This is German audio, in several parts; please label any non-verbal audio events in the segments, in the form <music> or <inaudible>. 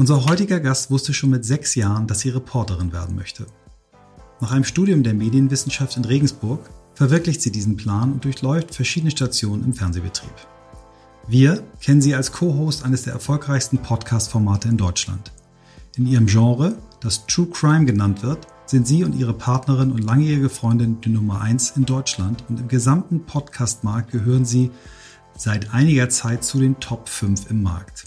Unser heutiger Gast wusste schon mit sechs Jahren, dass sie Reporterin werden möchte. Nach einem Studium der Medienwissenschaft in Regensburg verwirklicht sie diesen Plan und durchläuft verschiedene Stationen im Fernsehbetrieb. Wir kennen sie als Co-Host eines der erfolgreichsten Podcast-Formate in Deutschland. In ihrem Genre, das True Crime genannt wird, sind sie und ihre Partnerin und langjährige Freundin die Nummer eins in Deutschland und im gesamten Podcast-Markt gehören sie seit einiger Zeit zu den Top 5 im Markt.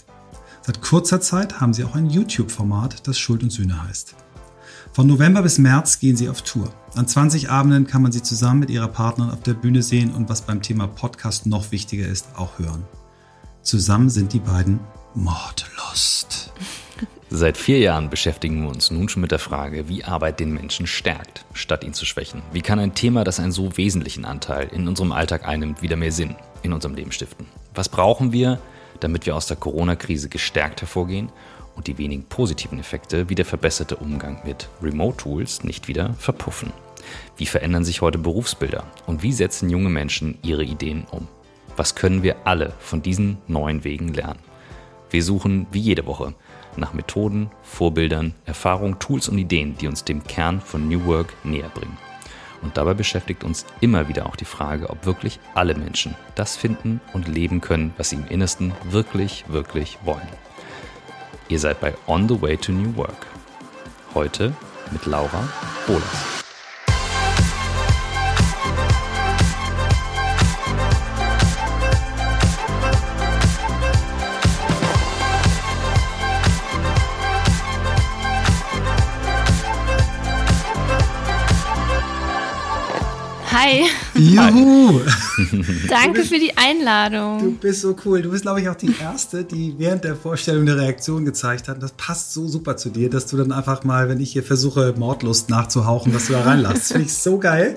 Seit kurzer Zeit haben sie auch ein YouTube-Format, das Schuld und Sühne heißt. Von November bis März gehen sie auf Tour. An 20 Abenden kann man sie zusammen mit ihrer Partnerin auf der Bühne sehen und was beim Thema Podcast noch wichtiger ist, auch hören. Zusammen sind die beiden Mordlust. Seit vier Jahren beschäftigen wir uns nun schon mit der Frage, wie Arbeit den Menschen stärkt, statt ihn zu schwächen. Wie kann ein Thema, das einen so wesentlichen Anteil in unserem Alltag einnimmt, wieder mehr Sinn in unserem Leben stiften? Was brauchen wir, damit wir aus der Corona-Krise gestärkt hervorgehen und die wenigen positiven Effekte wie der verbesserte Umgang mit Remote-Tools nicht wieder verpuffen? Wie verändern sich heute Berufsbilder und wie setzen junge Menschen ihre Ideen um? Was können wir alle von diesen neuen Wegen lernen? Wir suchen wie jede Woche nach Methoden, Vorbildern, Erfahrungen, Tools und Ideen, die uns dem Kern von New Work näher bringen. Und dabei beschäftigt uns immer wieder auch die Frage, ob wirklich alle Menschen das finden und leben können, was sie im Innersten wirklich, wirklich wollen. Ihr seid bei On the Way to New Work. Heute mit Laura Bolas. Hi. Juhu! <laughs> Danke für die Einladung. Du bist so cool. Du bist, glaube ich, auch die Erste, die während der Vorstellung eine Reaktion gezeigt hat. Das passt so super zu dir, dass du dann einfach mal, wenn ich hier versuche, Mordlust nachzuhauchen, dass du da reinlässt. Finde ich so geil.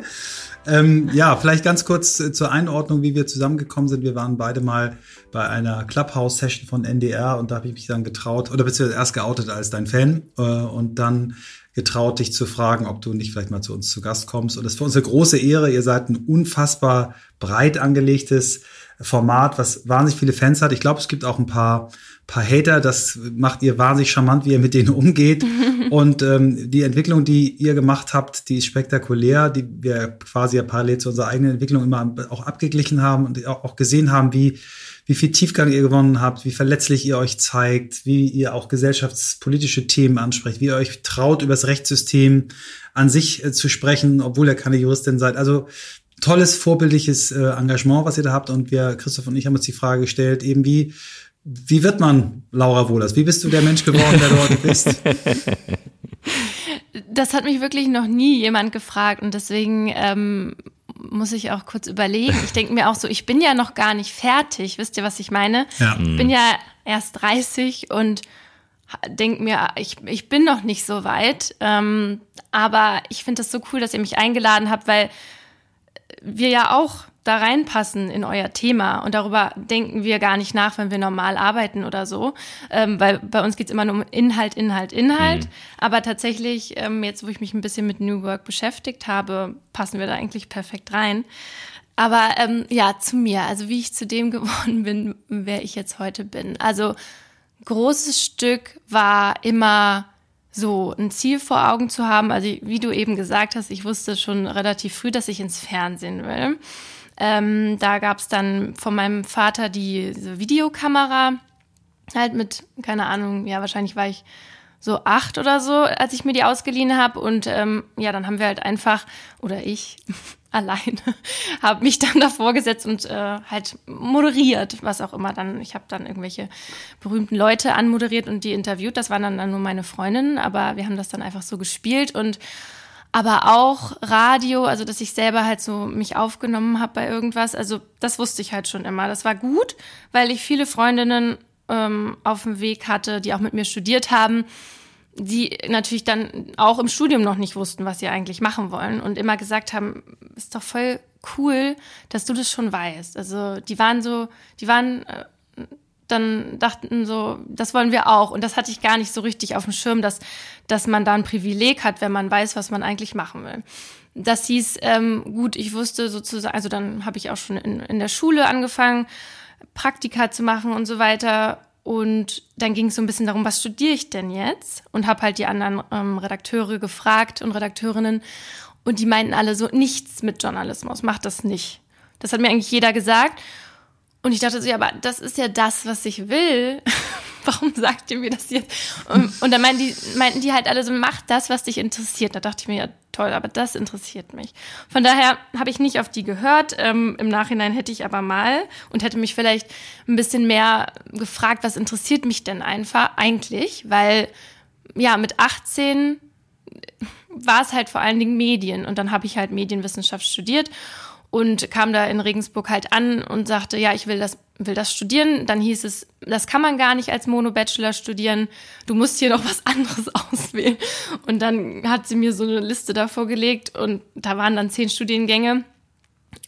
Ähm, ja, vielleicht ganz kurz äh, zur Einordnung, wie wir zusammengekommen sind. Wir waren beide mal bei einer Clubhouse-Session von NDR und da habe ich mich dann getraut, oder beziehungsweise erst geoutet als dein Fan äh, und dann getraut, dich zu fragen, ob du nicht vielleicht mal zu uns zu Gast kommst. Und das ist für uns eine große Ehre. Ihr seid ein unfassbar breit angelegtes Format, was wahnsinnig viele Fans hat. Ich glaube, es gibt auch ein paar, paar Hater. Das macht ihr wahnsinnig charmant, wie ihr mit denen umgeht. <laughs> Und ähm, die Entwicklung, die ihr gemacht habt, die ist spektakulär, die wir quasi ja parallel zu unserer eigenen Entwicklung immer auch abgeglichen haben und auch gesehen haben, wie wie viel Tiefgang ihr gewonnen habt, wie verletzlich ihr euch zeigt, wie ihr auch gesellschaftspolitische Themen ansprecht, wie ihr euch traut, über das Rechtssystem an sich äh, zu sprechen, obwohl ihr keine Juristin seid. Also tolles, vorbildliches äh, Engagement, was ihr da habt. Und wir, Christoph und ich, haben uns die Frage gestellt, eben wie, wie wird man Laura Wohlers? Wie bist du der Mensch geworden, der heute bist? <laughs> Das hat mich wirklich noch nie jemand gefragt und deswegen ähm, muss ich auch kurz überlegen. Ich denke mir auch so, ich bin ja noch gar nicht fertig. Wisst ihr, was ich meine? Ja. Ich bin ja erst 30 und denke mir, ich, ich bin noch nicht so weit. Ähm, aber ich finde es so cool, dass ihr mich eingeladen habt, weil wir ja auch da reinpassen in euer Thema. Und darüber denken wir gar nicht nach, wenn wir normal arbeiten oder so. Ähm, weil bei uns geht's immer nur um Inhalt, Inhalt, Inhalt. Mhm. Aber tatsächlich, ähm, jetzt wo ich mich ein bisschen mit New Work beschäftigt habe, passen wir da eigentlich perfekt rein. Aber ähm, ja, zu mir, also wie ich zu dem <laughs> geworden bin, wer ich jetzt heute bin. Also großes Stück war immer so ein Ziel vor Augen zu haben. Also wie du eben gesagt hast, ich wusste schon relativ früh, dass ich ins Fernsehen will. Ähm, da gab es dann von meinem Vater die Videokamera, halt mit, keine Ahnung, ja, wahrscheinlich war ich so acht oder so, als ich mir die ausgeliehen habe. Und ähm, ja, dann haben wir halt einfach, oder ich <laughs> alleine, <laughs> habe mich dann davor gesetzt und äh, halt moderiert, was auch immer dann. Ich habe dann irgendwelche berühmten Leute anmoderiert und die interviewt. Das waren dann, dann nur meine Freundinnen, aber wir haben das dann einfach so gespielt und aber auch Radio, also dass ich selber halt so mich aufgenommen habe bei irgendwas. Also das wusste ich halt schon immer. Das war gut, weil ich viele Freundinnen ähm, auf dem Weg hatte, die auch mit mir studiert haben, die natürlich dann auch im Studium noch nicht wussten, was sie eigentlich machen wollen und immer gesagt haben, ist doch voll cool, dass du das schon weißt. Also die waren so, die waren äh, dann dachten so, das wollen wir auch. Und das hatte ich gar nicht so richtig auf dem Schirm, dass, dass man da ein Privileg hat, wenn man weiß, was man eigentlich machen will. Das hieß, ähm, gut, ich wusste sozusagen, also dann habe ich auch schon in, in der Schule angefangen, Praktika zu machen und so weiter. und dann ging es so ein bisschen darum, was studiere ich denn jetzt? Und habe halt die anderen ähm, Redakteure gefragt und Redakteurinnen. Und die meinten alle so, nichts mit Journalismus, mach das nicht. Das hat mir eigentlich jeder gesagt. Und ich dachte so, ja, aber das ist ja das, was ich will. <laughs> Warum sagt ihr mir das jetzt? Und, und dann meinten die, meinten die halt alle so, mach das, was dich interessiert. Da dachte ich mir, ja, toll, aber das interessiert mich. Von daher habe ich nicht auf die gehört. Ähm, Im Nachhinein hätte ich aber mal und hätte mich vielleicht ein bisschen mehr gefragt, was interessiert mich denn einfach eigentlich? Weil, ja, mit 18 war es halt vor allen Dingen Medien und dann habe ich halt Medienwissenschaft studiert und kam da in Regensburg halt an und sagte, ja, ich will das, will das studieren. Dann hieß es, das kann man gar nicht als Mono-Bachelor studieren. Du musst hier noch was anderes <laughs> auswählen. Und dann hat sie mir so eine Liste davor gelegt und da waren dann zehn Studiengänge.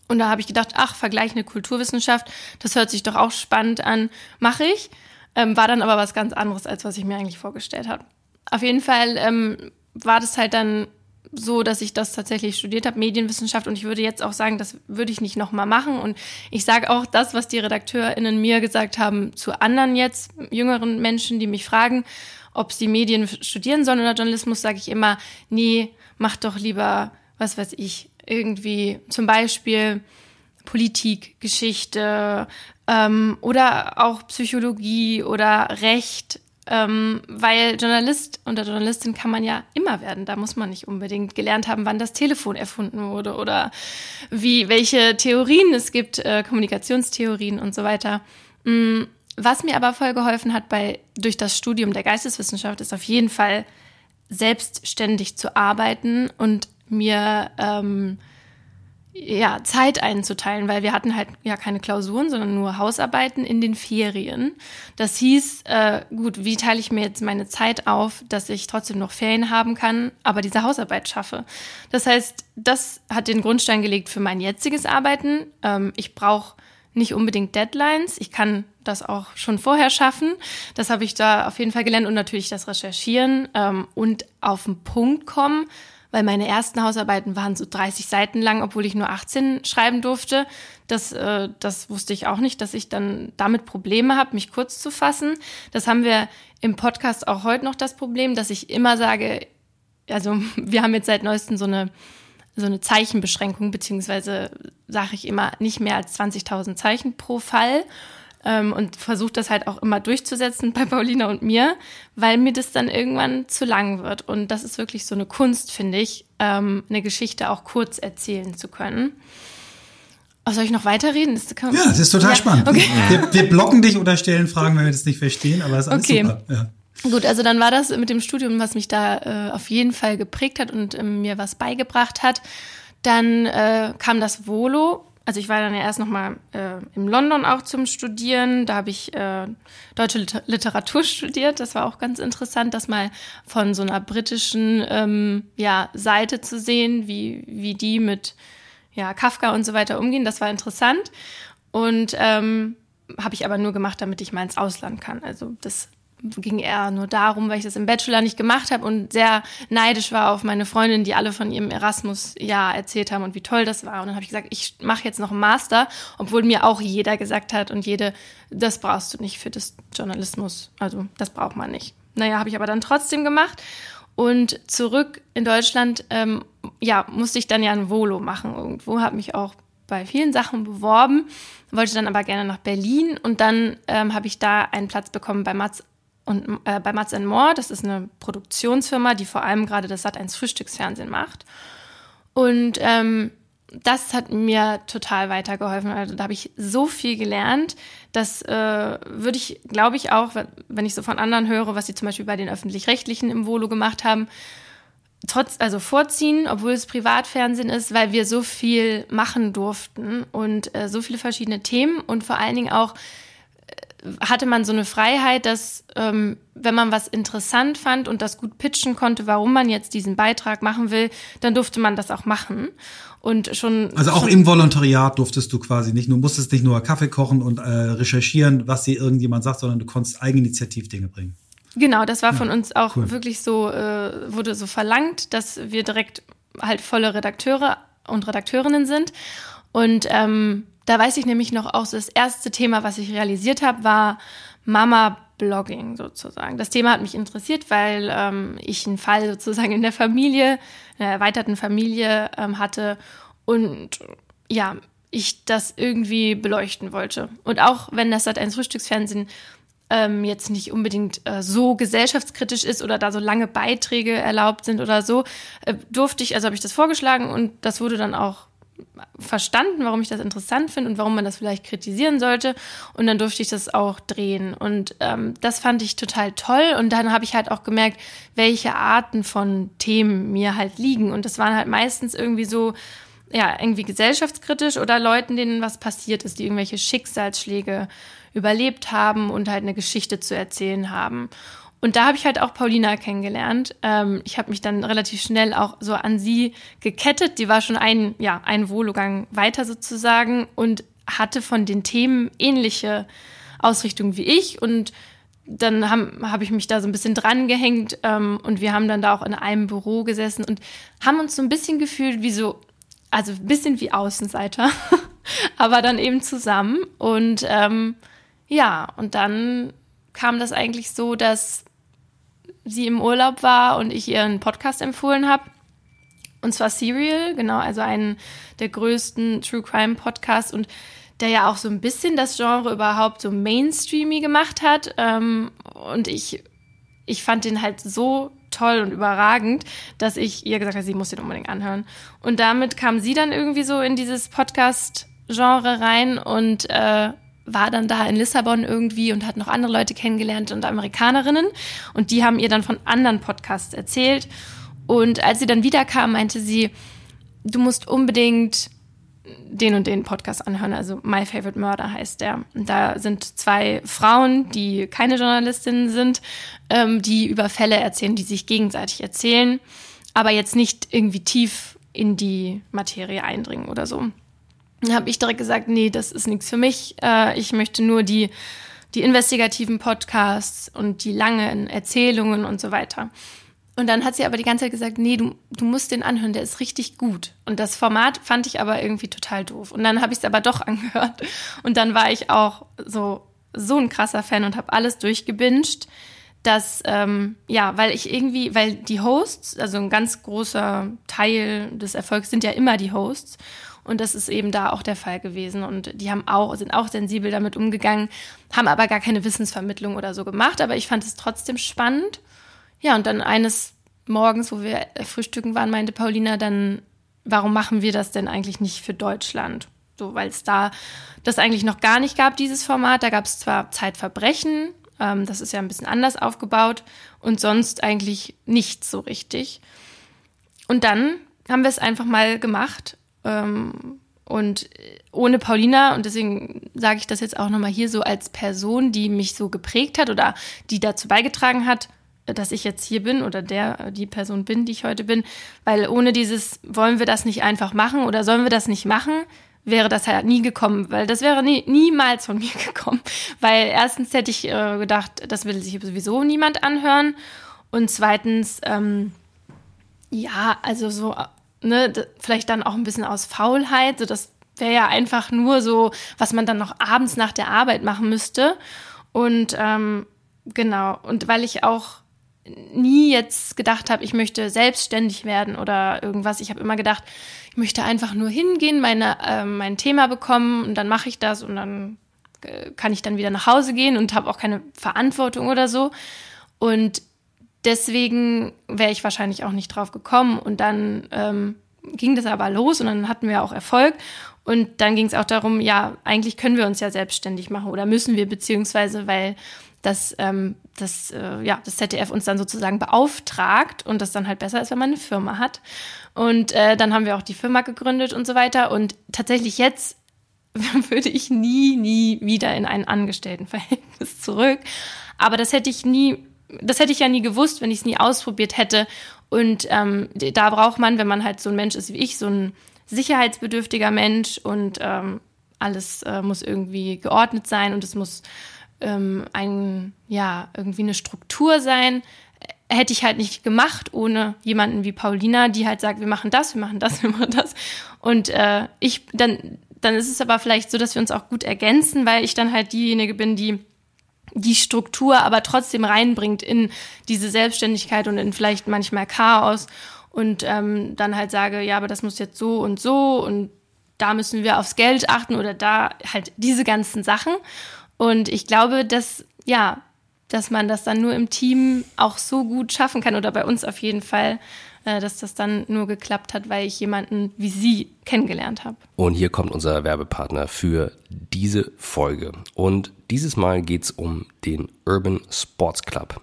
Und da habe ich gedacht, ach, vergleichende Kulturwissenschaft, das hört sich doch auch spannend an, mache ich. Ähm, war dann aber was ganz anderes, als was ich mir eigentlich vorgestellt habe. Auf jeden Fall ähm, war das halt dann so, dass ich das tatsächlich studiert habe, Medienwissenschaft. Und ich würde jetzt auch sagen, das würde ich nicht nochmal machen. Und ich sage auch das, was die RedakteurInnen mir gesagt haben, zu anderen jetzt, jüngeren Menschen, die mich fragen, ob sie Medien studieren sollen oder Journalismus, sage ich immer, nee, mach doch lieber, was weiß ich, irgendwie zum Beispiel Politik, Geschichte ähm, oder auch Psychologie oder Recht ähm, weil Journalist oder Journalistin kann man ja immer werden. Da muss man nicht unbedingt gelernt haben, wann das Telefon erfunden wurde oder wie, welche Theorien es gibt, äh, Kommunikationstheorien und so weiter. Mhm. Was mir aber voll geholfen hat bei, durch das Studium der Geisteswissenschaft ist auf jeden Fall selbstständig zu arbeiten und mir ähm, ja, Zeit einzuteilen, weil wir hatten halt ja keine Klausuren, sondern nur Hausarbeiten in den Ferien. Das hieß, äh, gut, wie teile ich mir jetzt meine Zeit auf, dass ich trotzdem noch Ferien haben kann, aber diese Hausarbeit schaffe. Das heißt, das hat den Grundstein gelegt für mein jetziges Arbeiten. Ähm, ich brauche nicht unbedingt Deadlines. Ich kann das auch schon vorher schaffen. Das habe ich da auf jeden Fall gelernt und natürlich das Recherchieren ähm, und auf den Punkt kommen weil meine ersten Hausarbeiten waren so 30 Seiten lang, obwohl ich nur 18 schreiben durfte. Das, äh, das wusste ich auch nicht, dass ich dann damit Probleme habe, mich kurz zu fassen. Das haben wir im Podcast auch heute noch das Problem, dass ich immer sage, also <laughs> wir haben jetzt seit neuestem so eine so eine Zeichenbeschränkung, beziehungsweise sage ich immer nicht mehr als 20.000 Zeichen pro Fall ähm, und versuche das halt auch immer durchzusetzen bei Paulina und mir, weil mir das dann irgendwann zu lang wird. Und das ist wirklich so eine Kunst, finde ich, ähm, eine Geschichte auch kurz erzählen zu können. Oh, soll ich noch weiterreden? Das ja, das ist total ja, spannend. Okay. Wir, wir, blocken dich oder stellen Fragen, wenn wir das nicht verstehen, aber es ist alles okay. super. Ja. Gut, also dann war das mit dem Studium, was mich da äh, auf jeden Fall geprägt hat und äh, mir was beigebracht hat. Dann äh, kam das Volo also ich war dann ja erst nochmal äh, in London auch zum Studieren. Da habe ich äh, deutsche Liter Literatur studiert. Das war auch ganz interessant, das mal von so einer britischen ähm, ja, Seite zu sehen, wie, wie die mit ja, Kafka und so weiter umgehen. Das war interessant. Und ähm, habe ich aber nur gemacht, damit ich mal ins Ausland kann. Also das ging eher nur darum, weil ich das im Bachelor nicht gemacht habe und sehr neidisch war auf meine Freundin, die alle von ihrem Erasmus-Jahr erzählt haben und wie toll das war. Und dann habe ich gesagt, ich mache jetzt noch einen Master, obwohl mir auch jeder gesagt hat und jede, das brauchst du nicht für das Journalismus. Also das braucht man nicht. Naja, habe ich aber dann trotzdem gemacht. Und zurück in Deutschland, ähm, ja, musste ich dann ja ein Volo machen irgendwo, habe mich auch bei vielen Sachen beworben, wollte dann aber gerne nach Berlin und dann ähm, habe ich da einen Platz bekommen bei Mats und äh, bei Mats More, das ist eine Produktionsfirma, die vor allem gerade das Sat1 Frühstücksfernsehen macht. Und ähm, das hat mir total weitergeholfen. Also da habe ich so viel gelernt. Das äh, würde ich, glaube ich, auch, wenn ich so von anderen höre, was sie zum Beispiel bei den öffentlich-rechtlichen im Volo gemacht haben, trotz, also vorziehen, obwohl es Privatfernsehen ist, weil wir so viel machen durften und äh, so viele verschiedene Themen und vor allen Dingen auch hatte man so eine Freiheit, dass ähm, wenn man was interessant fand und das gut pitchen konnte, warum man jetzt diesen Beitrag machen will, dann durfte man das auch machen. Und schon. Also auch schon im Volontariat durftest du quasi nicht, du musstest nicht nur Kaffee kochen und äh, recherchieren, was dir irgendjemand sagt, sondern du konntest Eigeninitiativ Dinge bringen. Genau, das war ja, von uns auch cool. wirklich so, äh, wurde so verlangt, dass wir direkt halt volle Redakteure und Redakteurinnen sind. Und ähm, da weiß ich nämlich noch auch, das erste Thema, was ich realisiert habe, war Mama-Blogging sozusagen. Das Thema hat mich interessiert, weil ähm, ich einen Fall sozusagen in der Familie, in der erweiterten Familie ähm, hatte und ja, ich das irgendwie beleuchten wollte. Und auch wenn das seit ein Frühstücksfernsehen ähm, jetzt nicht unbedingt äh, so gesellschaftskritisch ist oder da so lange Beiträge erlaubt sind oder so, äh, durfte ich, also habe ich das vorgeschlagen und das wurde dann auch verstanden, warum ich das interessant finde und warum man das vielleicht kritisieren sollte. Und dann durfte ich das auch drehen. Und ähm, das fand ich total toll. Und dann habe ich halt auch gemerkt, welche Arten von Themen mir halt liegen. Und das waren halt meistens irgendwie so, ja, irgendwie gesellschaftskritisch oder Leuten, denen was passiert ist, die irgendwelche Schicksalsschläge überlebt haben und halt eine Geschichte zu erzählen haben. Und da habe ich halt auch Paulina kennengelernt. Ähm, ich habe mich dann relativ schnell auch so an sie gekettet. Die war schon ein, ja, ein Vologang weiter sozusagen und hatte von den Themen ähnliche Ausrichtungen wie ich. Und dann habe hab ich mich da so ein bisschen dran gehängt ähm, und wir haben dann da auch in einem Büro gesessen und haben uns so ein bisschen gefühlt wie so, also ein bisschen wie Außenseiter, <laughs> aber dann eben zusammen. Und ähm, ja, und dann kam das eigentlich so, dass sie im Urlaub war und ich ihr einen Podcast empfohlen habe. Und zwar Serial, genau, also einen der größten True Crime Podcasts und der ja auch so ein bisschen das Genre überhaupt so mainstreamy gemacht hat. Ähm, und ich, ich fand den halt so toll und überragend, dass ich ihr gesagt habe, sie muss den unbedingt anhören. Und damit kam sie dann irgendwie so in dieses Podcast-Genre rein und äh, war dann da in Lissabon irgendwie und hat noch andere Leute kennengelernt und Amerikanerinnen. Und die haben ihr dann von anderen Podcasts erzählt. Und als sie dann wiederkam, meinte sie, du musst unbedingt den und den Podcast anhören. Also My Favorite Murder heißt der. Und da sind zwei Frauen, die keine Journalistinnen sind, ähm, die über Fälle erzählen, die sich gegenseitig erzählen, aber jetzt nicht irgendwie tief in die Materie eindringen oder so. Habe ich direkt gesagt, nee, das ist nichts für mich. Äh, ich möchte nur die, die investigativen Podcasts und die langen Erzählungen und so weiter. Und dann hat sie aber die ganze Zeit gesagt, nee, du, du musst den anhören, der ist richtig gut. Und das Format fand ich aber irgendwie total doof. Und dann habe ich es aber doch <laughs> angehört. Und dann war ich auch so, so ein krasser Fan und habe alles durchgebinged. Dass, ähm, ja, weil ich irgendwie, weil die Hosts, also ein ganz großer Teil des Erfolgs sind ja immer die Hosts. Und das ist eben da auch der Fall gewesen. Und die haben auch, sind auch sensibel damit umgegangen, haben aber gar keine Wissensvermittlung oder so gemacht. Aber ich fand es trotzdem spannend. Ja, und dann eines Morgens, wo wir frühstücken waren, meinte Paulina dann, warum machen wir das denn eigentlich nicht für Deutschland? So, weil es da das eigentlich noch gar nicht gab, dieses Format. Da gab es zwar Zeitverbrechen, ähm, das ist ja ein bisschen anders aufgebaut und sonst eigentlich nichts so richtig. Und dann haben wir es einfach mal gemacht ähm, und ohne Paulina, und deswegen sage ich das jetzt auch nochmal hier so als Person, die mich so geprägt hat oder die dazu beigetragen hat, dass ich jetzt hier bin oder der, die Person bin, die ich heute bin, weil ohne dieses, wollen wir das nicht einfach machen oder sollen wir das nicht machen, wäre das halt nie gekommen, weil das wäre nie, niemals von <laughs> mir gekommen. Weil erstens hätte ich äh, gedacht, das will sich sowieso niemand anhören. Und zweitens, ähm, ja, also so ne, vielleicht dann auch ein bisschen aus Faulheit, so das wäre ja einfach nur so, was man dann noch abends nach der Arbeit machen müsste. Und ähm, genau, und weil ich auch nie jetzt gedacht habe, ich möchte selbstständig werden oder irgendwas. Ich habe immer gedacht, ich möchte einfach nur hingehen, meine, äh, mein Thema bekommen und dann mache ich das und dann äh, kann ich dann wieder nach Hause gehen und habe auch keine Verantwortung oder so. Und deswegen wäre ich wahrscheinlich auch nicht drauf gekommen. Und dann ähm, ging das aber los und dann hatten wir auch Erfolg. Und dann ging es auch darum, ja, eigentlich können wir uns ja selbstständig machen oder müssen wir, beziehungsweise weil das, ähm, das, äh, ja, das ZDF uns dann sozusagen beauftragt und das dann halt besser ist, wenn man eine Firma hat. Und äh, dann haben wir auch die Firma gegründet und so weiter. Und tatsächlich jetzt <laughs> würde ich nie, nie wieder in ein Angestelltenverhältnis zurück. Aber das hätte ich nie das hätte ich ja nie gewusst, wenn ich es nie ausprobiert hätte. Und ähm, da braucht man, wenn man halt so ein Mensch ist wie ich, so ein sicherheitsbedürftiger Mensch und ähm, alles äh, muss irgendwie geordnet sein und es muss ähm, ein, ja, irgendwie eine Struktur sein. Hätte ich halt nicht gemacht ohne jemanden wie Paulina, die halt sagt, wir machen das, wir machen das, <laughs> wir machen das. Und äh, ich, dann, dann ist es aber vielleicht so, dass wir uns auch gut ergänzen, weil ich dann halt diejenige bin, die die Struktur aber trotzdem reinbringt in diese Selbstständigkeit und in vielleicht manchmal Chaos und ähm, dann halt sage, ja, aber das muss jetzt so und so und da müssen wir aufs Geld achten oder da halt diese ganzen Sachen. Und ich glaube, dass, ja, dass man das dann nur im Team auch so gut schaffen kann oder bei uns auf jeden Fall, dass das dann nur geklappt hat, weil ich jemanden wie Sie kennengelernt habe. Und hier kommt unser Werbepartner für diese Folge. Und dieses Mal geht es um den Urban Sports Club.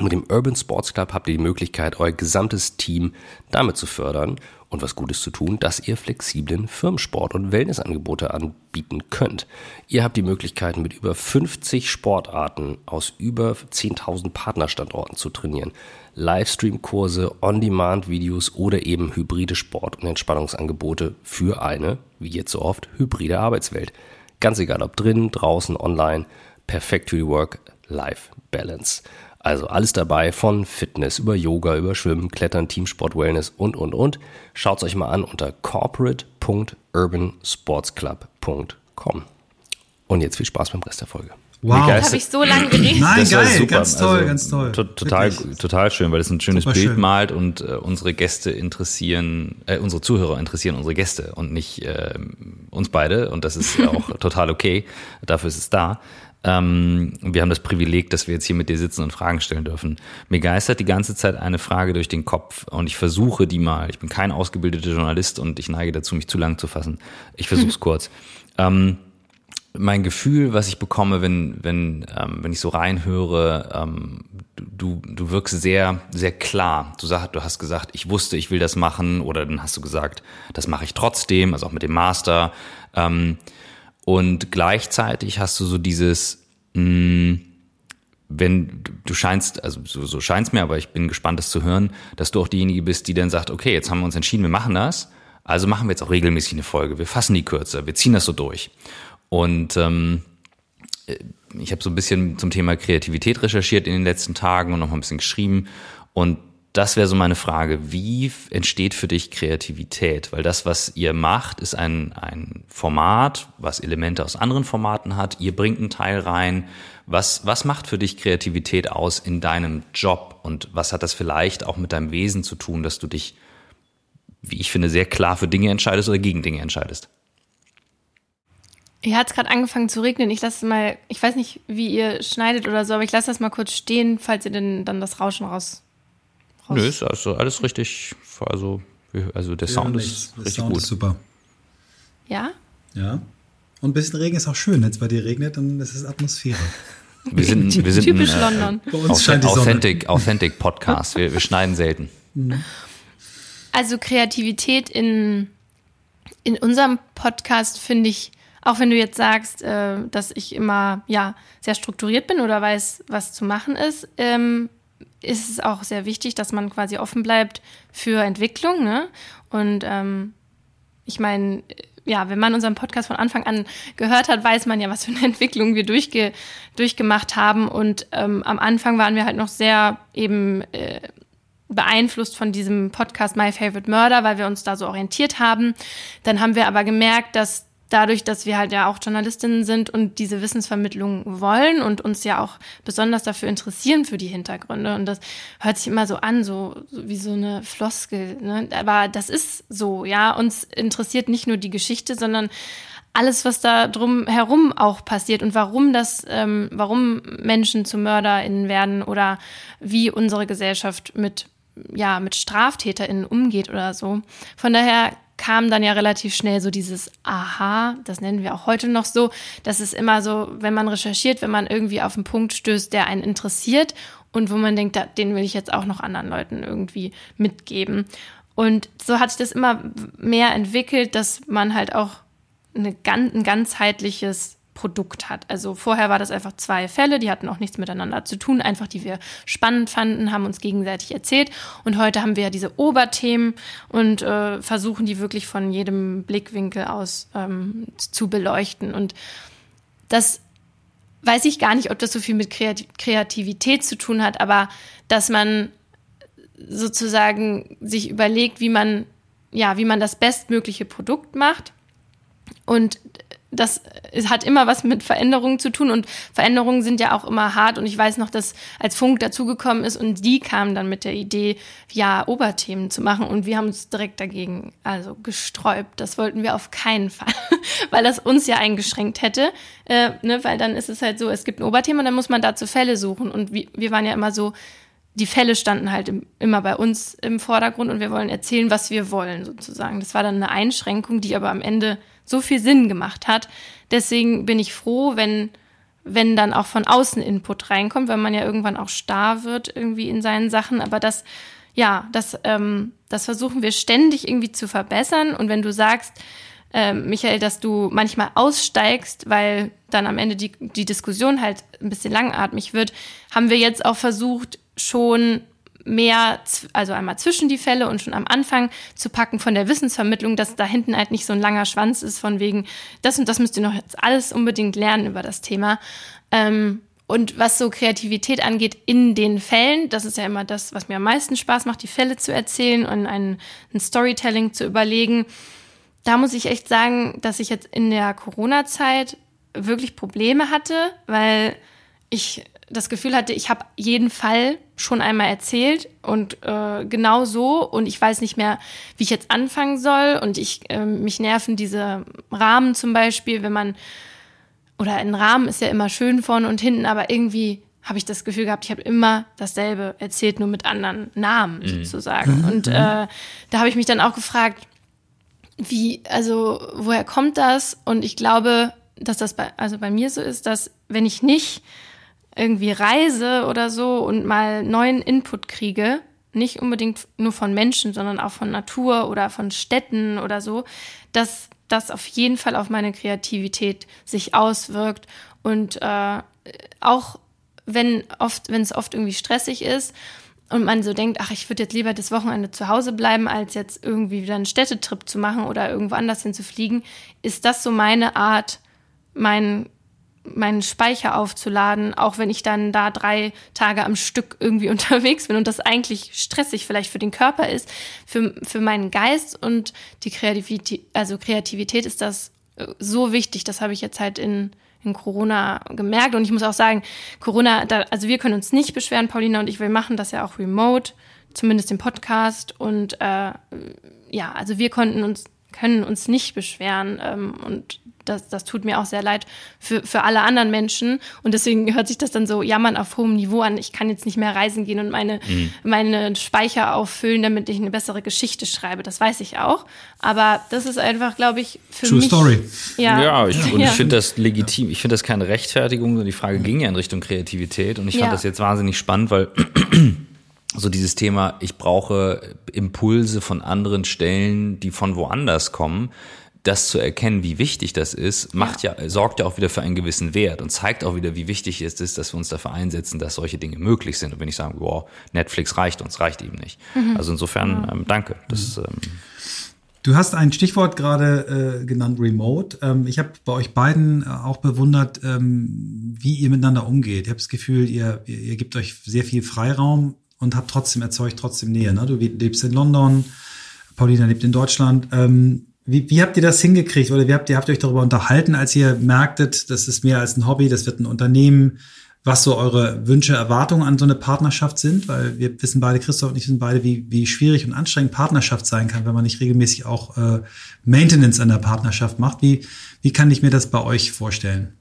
Mit dem Urban Sports Club habt ihr die Möglichkeit, euer gesamtes Team damit zu fördern und was Gutes zu tun, dass ihr flexiblen Firmensport- und Wellnessangebote anbieten könnt. Ihr habt die Möglichkeit, mit über 50 Sportarten aus über 10.000 Partnerstandorten zu trainieren. Livestream-Kurse, On-Demand-Videos oder eben hybride Sport- und Entspannungsangebote für eine, wie jetzt so oft, hybride Arbeitswelt. Ganz egal, ob drin, draußen, online, die Work-Life-Balance. Also alles dabei von Fitness über Yoga, über Schwimmen, Klettern, Teamsport, Wellness und, und, und. Schaut es euch mal an unter corporate.urbansportsclub.com. Und jetzt viel Spaß beim Rest der Folge. Wow. Habe ich so lange geredet? Nein, das geil, ganz toll, also, ganz toll. Total, total schön, weil es ein schönes Super Bild schön. malt und äh, unsere Gäste interessieren, äh, unsere Zuhörer interessieren unsere Gäste und nicht äh, uns beide. Und das ist auch <laughs> total okay. Dafür ist es da. Ähm, wir haben das Privileg, dass wir jetzt hier mit dir sitzen und Fragen stellen dürfen. Mir geistert die ganze Zeit eine Frage durch den Kopf und ich versuche die mal. Ich bin kein ausgebildeter Journalist und ich neige dazu, mich zu lang zu fassen. Ich versuche es <laughs> kurz. Ähm, mein Gefühl, was ich bekomme, wenn, wenn, ähm, wenn ich so reinhöre, ähm, du, du wirkst sehr, sehr klar. Du, sag, du hast gesagt, ich wusste, ich will das machen, oder dann hast du gesagt, das mache ich trotzdem, also auch mit dem Master. Ähm, und gleichzeitig hast du so dieses, mh, hm, wenn du scheinst, also so, so scheint mir, aber ich bin gespannt, das zu hören, dass du auch diejenige bist, die dann sagt, okay, jetzt haben wir uns entschieden, wir machen das, also machen wir jetzt auch regelmäßig eine Folge, wir fassen die kürzer, wir ziehen das so durch. Und ähm, ich habe so ein bisschen zum Thema Kreativität recherchiert in den letzten Tagen und noch mal ein bisschen geschrieben. Und das wäre so meine Frage. Wie entsteht für dich Kreativität? Weil das, was ihr macht, ist ein, ein Format, was Elemente aus anderen Formaten hat. Ihr bringt einen Teil rein. Was, was macht für dich Kreativität aus in deinem Job? Und was hat das vielleicht auch mit deinem Wesen zu tun, dass du dich, wie ich finde, sehr klar für Dinge entscheidest oder gegen Dinge entscheidest? Hier hat es gerade angefangen zu regnen. Ich lasse mal, ich weiß nicht, wie ihr schneidet oder so, aber ich lasse das mal kurz stehen, falls ihr denn dann das Rauschen raus raus. Nö, ist also alles richtig. Also, also der Sound ja, ist der richtig Sound gut. Ist super. Ja? Ja. Und ein bisschen Regen ist auch schön. Wenn es bei dir regnet, dann ist es Atmosphäre. <laughs> Wir sind, wir sind Typisch ein, äh, London. Bei uns scheint die Authentic, Authentic Podcast. Wir, wir schneiden selten. Mhm. Also Kreativität in, in unserem Podcast finde ich, auch wenn du jetzt sagst, äh, dass ich immer ja sehr strukturiert bin oder weiß, was zu machen ist, ähm, ist es auch sehr wichtig, dass man quasi offen bleibt für Entwicklung. Ne? Und ähm, ich meine, ja, wenn man unseren Podcast von Anfang an gehört hat, weiß man ja, was für eine <laughs> Entwicklung wir durchge durchgemacht haben. Und ähm, am Anfang waren wir halt noch sehr eben äh, beeinflusst von diesem Podcast My Favorite Murder, weil wir uns da so orientiert haben. Dann haben wir aber gemerkt, dass dadurch, dass wir halt ja auch Journalistinnen sind und diese Wissensvermittlung wollen und uns ja auch besonders dafür interessieren für die Hintergründe. Und das hört sich immer so an, so, so wie so eine Floskel. Ne? Aber das ist so, ja. Uns interessiert nicht nur die Geschichte, sondern alles, was da drum herum auch passiert und warum das, ähm, warum Menschen zu MörderInnen werden oder wie unsere Gesellschaft mit ja, mit StraftäterInnen umgeht oder so. Von daher kam dann ja relativ schnell so dieses Aha, das nennen wir auch heute noch so. Das ist immer so, wenn man recherchiert, wenn man irgendwie auf einen Punkt stößt, der einen interessiert und wo man denkt, den will ich jetzt auch noch anderen Leuten irgendwie mitgeben. Und so hat sich das immer mehr entwickelt, dass man halt auch eine, ein ganzheitliches Produkt hat. Also vorher war das einfach zwei Fälle, die hatten auch nichts miteinander zu tun, einfach die wir spannend fanden, haben uns gegenseitig erzählt. Und heute haben wir ja diese Oberthemen und äh, versuchen die wirklich von jedem Blickwinkel aus ähm, zu beleuchten. Und das weiß ich gar nicht, ob das so viel mit Kreativität zu tun hat, aber dass man sozusagen sich überlegt, wie man ja, wie man das bestmögliche Produkt macht und das hat immer was mit Veränderungen zu tun und Veränderungen sind ja auch immer hart und ich weiß noch, dass als Funk dazugekommen ist und die kamen dann mit der Idee, ja, Oberthemen zu machen und wir haben uns direkt dagegen also gesträubt. Das wollten wir auf keinen Fall, <laughs> weil das uns ja eingeschränkt hätte, äh, ne, weil dann ist es halt so, es gibt ein Oberthema und dann muss man dazu Fälle suchen und wir, wir waren ja immer so, die Fälle standen halt im, immer bei uns im Vordergrund und wir wollen erzählen, was wir wollen sozusagen. Das war dann eine Einschränkung, die aber am Ende so viel Sinn gemacht hat. Deswegen bin ich froh, wenn, wenn dann auch von außen Input reinkommt, weil man ja irgendwann auch starr wird irgendwie in seinen Sachen. Aber das, ja, das, ähm, das versuchen wir ständig irgendwie zu verbessern. Und wenn du sagst, äh, Michael, dass du manchmal aussteigst, weil dann am Ende die, die Diskussion halt ein bisschen langatmig wird, haben wir jetzt auch versucht, schon mehr, also einmal zwischen die Fälle und schon am Anfang zu packen von der Wissensvermittlung, dass da hinten halt nicht so ein langer Schwanz ist von wegen, das und das müsst ihr noch jetzt alles unbedingt lernen über das Thema. Ähm, und was so Kreativität angeht in den Fällen, das ist ja immer das, was mir am meisten Spaß macht, die Fälle zu erzählen und ein, ein Storytelling zu überlegen. Da muss ich echt sagen, dass ich jetzt in der Corona-Zeit wirklich Probleme hatte, weil ich das Gefühl hatte, ich habe jeden Fall schon einmal erzählt und äh, genau so und ich weiß nicht mehr, wie ich jetzt anfangen soll und ich äh, mich nerven diese Rahmen zum Beispiel, wenn man oder ein Rahmen ist ja immer schön vorne und hinten, aber irgendwie habe ich das Gefühl gehabt, ich habe immer dasselbe erzählt, nur mit anderen Namen mhm. sozusagen. Und mhm. äh, da habe ich mich dann auch gefragt, wie, also woher kommt das? Und ich glaube, dass das bei, also bei mir so ist, dass wenn ich nicht irgendwie reise oder so und mal neuen Input kriege, nicht unbedingt nur von Menschen, sondern auch von Natur oder von Städten oder so, dass das auf jeden Fall auf meine Kreativität sich auswirkt. Und äh, auch wenn oft, wenn es oft irgendwie stressig ist und man so denkt, ach, ich würde jetzt lieber das Wochenende zu Hause bleiben, als jetzt irgendwie wieder einen Städtetrip zu machen oder irgendwo anders hinzufliegen, ist das so meine Art, meinen meinen Speicher aufzuladen, auch wenn ich dann da drei Tage am Stück irgendwie <laughs> unterwegs bin und das eigentlich stressig vielleicht für den Körper ist, für, für meinen Geist und die Kreativität, also Kreativität ist das äh, so wichtig. Das habe ich jetzt halt in, in Corona gemerkt und ich muss auch sagen, Corona, da, also wir können uns nicht beschweren, Paulina und ich, wir machen das ja auch remote, zumindest im Podcast und äh, ja, also wir konnten uns können uns nicht beschweren ähm, und das, das tut mir auch sehr leid für, für alle anderen Menschen. Und deswegen hört sich das dann so jammern auf hohem Niveau an. Ich kann jetzt nicht mehr reisen gehen und meine, mhm. meine Speicher auffüllen, damit ich eine bessere Geschichte schreibe. Das weiß ich auch. Aber das ist einfach, glaube ich, für True mich. Story. Ja, ja ich, und ja. ich finde das legitim. Ich finde das keine Rechtfertigung. Die Frage ging ja in Richtung Kreativität. Und ich fand ja. das jetzt wahnsinnig spannend, weil <clears throat> so dieses Thema, ich brauche Impulse von anderen Stellen, die von woanders kommen das zu erkennen, wie wichtig das ist, macht ja. ja. sorgt ja auch wieder für einen gewissen Wert und zeigt auch wieder, wie wichtig es ist, dass wir uns dafür einsetzen, dass solche Dinge möglich sind. Und wenn ich sage, wow, Netflix reicht uns, reicht eben nicht. Mhm. Also insofern, ähm, danke. Das, mhm. ähm, Du hast ein Stichwort gerade äh, genannt, Remote. Ähm, ich habe bei euch beiden äh, auch bewundert, ähm, wie ihr miteinander umgeht. Ich habe das Gefühl, ihr, ihr, ihr gebt euch sehr viel Freiraum und habt trotzdem erzeugt trotzdem Nähe. Ne? Du lebst in London, Paulina lebt in Deutschland. Ähm, wie, wie habt ihr das hingekriegt oder wie habt ihr, habt ihr euch darüber unterhalten, als ihr merktet, das ist mehr als ein Hobby, das wird ein Unternehmen, was so eure Wünsche, Erwartungen an so eine Partnerschaft sind? Weil wir wissen beide, Christoph und ich wissen beide, wie, wie schwierig und anstrengend Partnerschaft sein kann, wenn man nicht regelmäßig auch äh, Maintenance an der Partnerschaft macht. Wie, wie kann ich mir das bei euch vorstellen?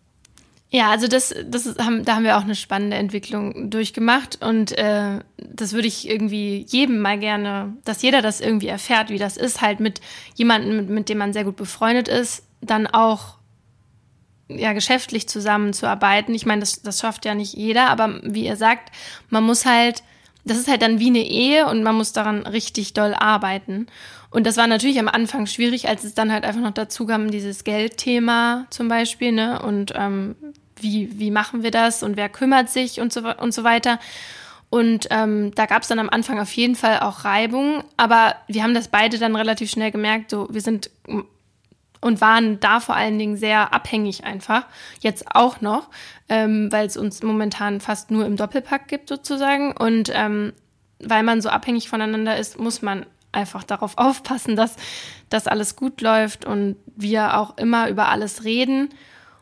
Ja, also das, das ist, haben, da haben wir auch eine spannende Entwicklung durchgemacht und äh, das würde ich irgendwie jedem mal gerne, dass jeder das irgendwie erfährt, wie das ist, halt mit jemandem, mit, mit dem man sehr gut befreundet ist, dann auch ja geschäftlich zusammenzuarbeiten. Ich meine, das, das schafft ja nicht jeder, aber wie ihr sagt, man muss halt, das ist halt dann wie eine Ehe und man muss daran richtig doll arbeiten. Und das war natürlich am Anfang schwierig, als es dann halt einfach noch dazu kam, dieses Geldthema zum Beispiel, ne? Und ähm, wie, wie machen wir das und wer kümmert sich und so, und so weiter. Und ähm, da gab es dann am Anfang auf jeden Fall auch Reibung, aber wir haben das beide dann relativ schnell gemerkt, so wir sind und waren da vor allen Dingen sehr abhängig einfach, jetzt auch noch, ähm, weil es uns momentan fast nur im Doppelpack gibt sozusagen und ähm, weil man so abhängig voneinander ist, muss man einfach darauf <laughs> aufpassen, dass das alles gut läuft und wir auch immer über alles reden.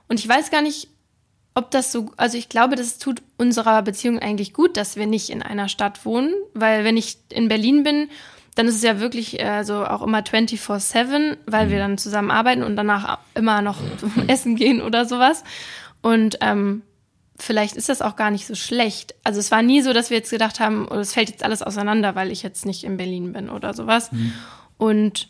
Und ich weiß gar nicht, ob das so, also ich glaube, das tut unserer Beziehung eigentlich gut, dass wir nicht in einer Stadt wohnen, weil wenn ich in Berlin bin, dann ist es ja wirklich also auch immer 24-7, weil wir mhm. dann zusammen arbeiten und danach immer noch <laughs> essen gehen oder sowas. Und ähm, vielleicht ist das auch gar nicht so schlecht. Also es war nie so, dass wir jetzt gedacht haben, oh, es fällt jetzt alles auseinander, weil ich jetzt nicht in Berlin bin oder sowas. Mhm. Und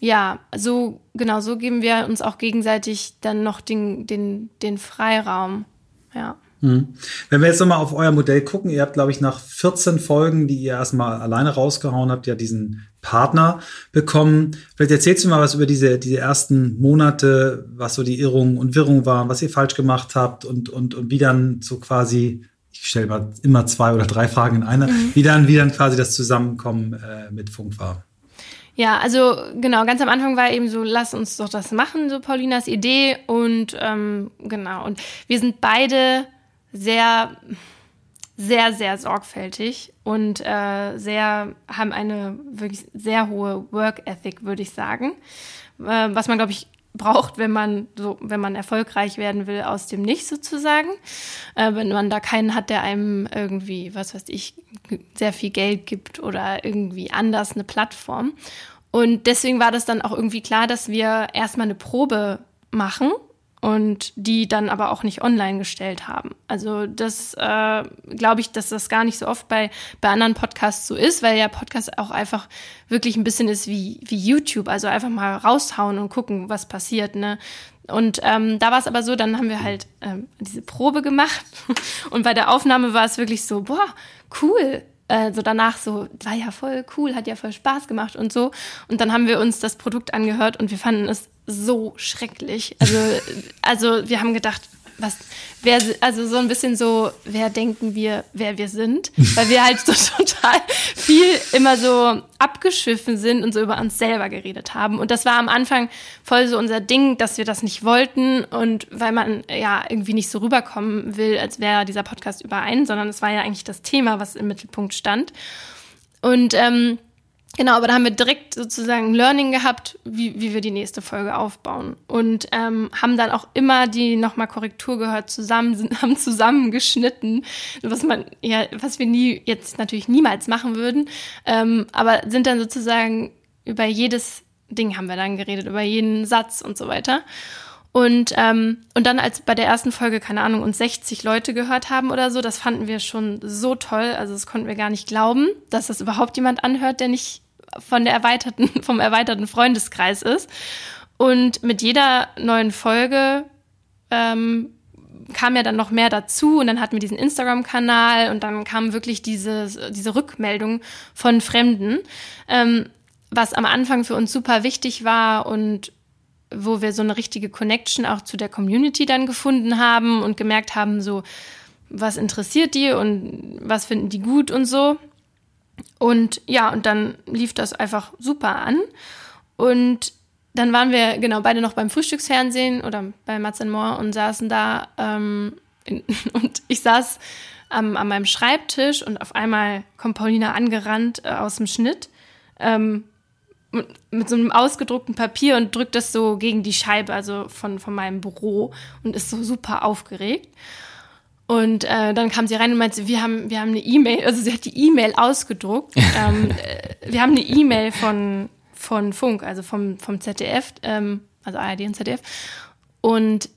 ja, so, genau, so geben wir uns auch gegenseitig dann noch den, den, den Freiraum. Ja. Mhm. Wenn wir jetzt nochmal auf euer Modell gucken, ihr habt, glaube ich, nach 14 Folgen, die ihr erstmal alleine rausgehauen habt, ja diesen Partner bekommen. Vielleicht erzählst du mal was über diese, diese ersten Monate, was so die Irrungen und Wirrungen waren, was ihr falsch gemacht habt und, und, und wie dann so quasi, ich stelle mal immer zwei oder drei Fragen in einer, mhm. wie dann, wie dann quasi das Zusammenkommen äh, mit Funk war. Ja, also genau, ganz am Anfang war eben so, lass uns doch das machen, so Paulinas Idee. Und ähm, genau, und wir sind beide sehr, sehr, sehr sorgfältig und äh, sehr, haben eine wirklich sehr hohe Work Ethic, würde ich sagen. Äh, was man, glaube ich, braucht, wenn man so, wenn man erfolgreich werden will aus dem Nichts sozusagen. Äh, wenn man da keinen hat, der einem irgendwie, was weiß ich, sehr viel Geld gibt oder irgendwie anders eine Plattform. Und deswegen war das dann auch irgendwie klar, dass wir erstmal eine Probe machen und die dann aber auch nicht online gestellt haben. Also das äh, glaube ich, dass das gar nicht so oft bei, bei anderen Podcasts so ist, weil ja Podcast auch einfach wirklich ein bisschen ist wie, wie YouTube, also einfach mal raushauen und gucken, was passiert. Ne? Und ähm, da war es aber so, dann haben wir halt ähm, diese Probe gemacht <laughs> und bei der Aufnahme war es wirklich so, boah, cool, äh, so danach so, war ja voll cool, hat ja voll Spaß gemacht und so. Und dann haben wir uns das Produkt angehört und wir fanden es so schrecklich. Also, <laughs> also wir haben gedacht, was, wer, also so ein bisschen so, wer denken wir, wer wir sind, <laughs> weil wir halt so total viel immer so abgeschiffen sind und so über uns selber geredet haben. Und das war am Anfang voll so unser Ding, dass wir das nicht wollten und weil man ja irgendwie nicht so rüberkommen will, als wäre dieser Podcast über einen, sondern es war ja eigentlich das Thema, was im Mittelpunkt stand. Und ähm, Genau, aber da haben wir direkt sozusagen Learning gehabt, wie, wie wir die nächste Folge aufbauen. Und ähm, haben dann auch immer die nochmal Korrektur gehört, zusammen, sind, <laughs> haben zusammengeschnitten, was man, ja, was wir nie, jetzt natürlich niemals machen würden. Ähm, aber sind dann sozusagen über jedes Ding haben wir dann geredet, über jeden Satz und so weiter. Und, ähm, und dann, als bei der ersten Folge, keine Ahnung, uns 60 Leute gehört haben oder so, das fanden wir schon so toll. Also das konnten wir gar nicht glauben, dass das überhaupt jemand anhört, der nicht von der erweiterten, <laughs> vom erweiterten Freundeskreis ist. Und mit jeder neuen Folge ähm, kam ja dann noch mehr dazu und dann hatten wir diesen Instagram-Kanal und dann kam wirklich diese, diese Rückmeldung von Fremden, ähm, was am Anfang für uns super wichtig war und wo wir so eine richtige Connection auch zu der Community dann gefunden haben und gemerkt haben, so, was interessiert die und was finden die gut und so. Und ja, und dann lief das einfach super an. Und dann waren wir genau beide noch beim Frühstücksfernsehen oder bei Mats Moore und saßen da. Ähm, in, <laughs> und ich saß ähm, an meinem Schreibtisch und auf einmal kommt Paulina angerannt äh, aus dem Schnitt ähm, mit so einem ausgedruckten Papier und drückt das so gegen die Scheibe, also von, von meinem Büro und ist so super aufgeregt. Und äh, dann kam sie rein und meinte, wir haben, wir haben eine E-Mail, also sie hat die E-Mail ausgedruckt. <laughs> ähm, äh, wir haben eine E-Mail von, von Funk, also vom, vom ZDF, ähm, also ARD und ZDF. Und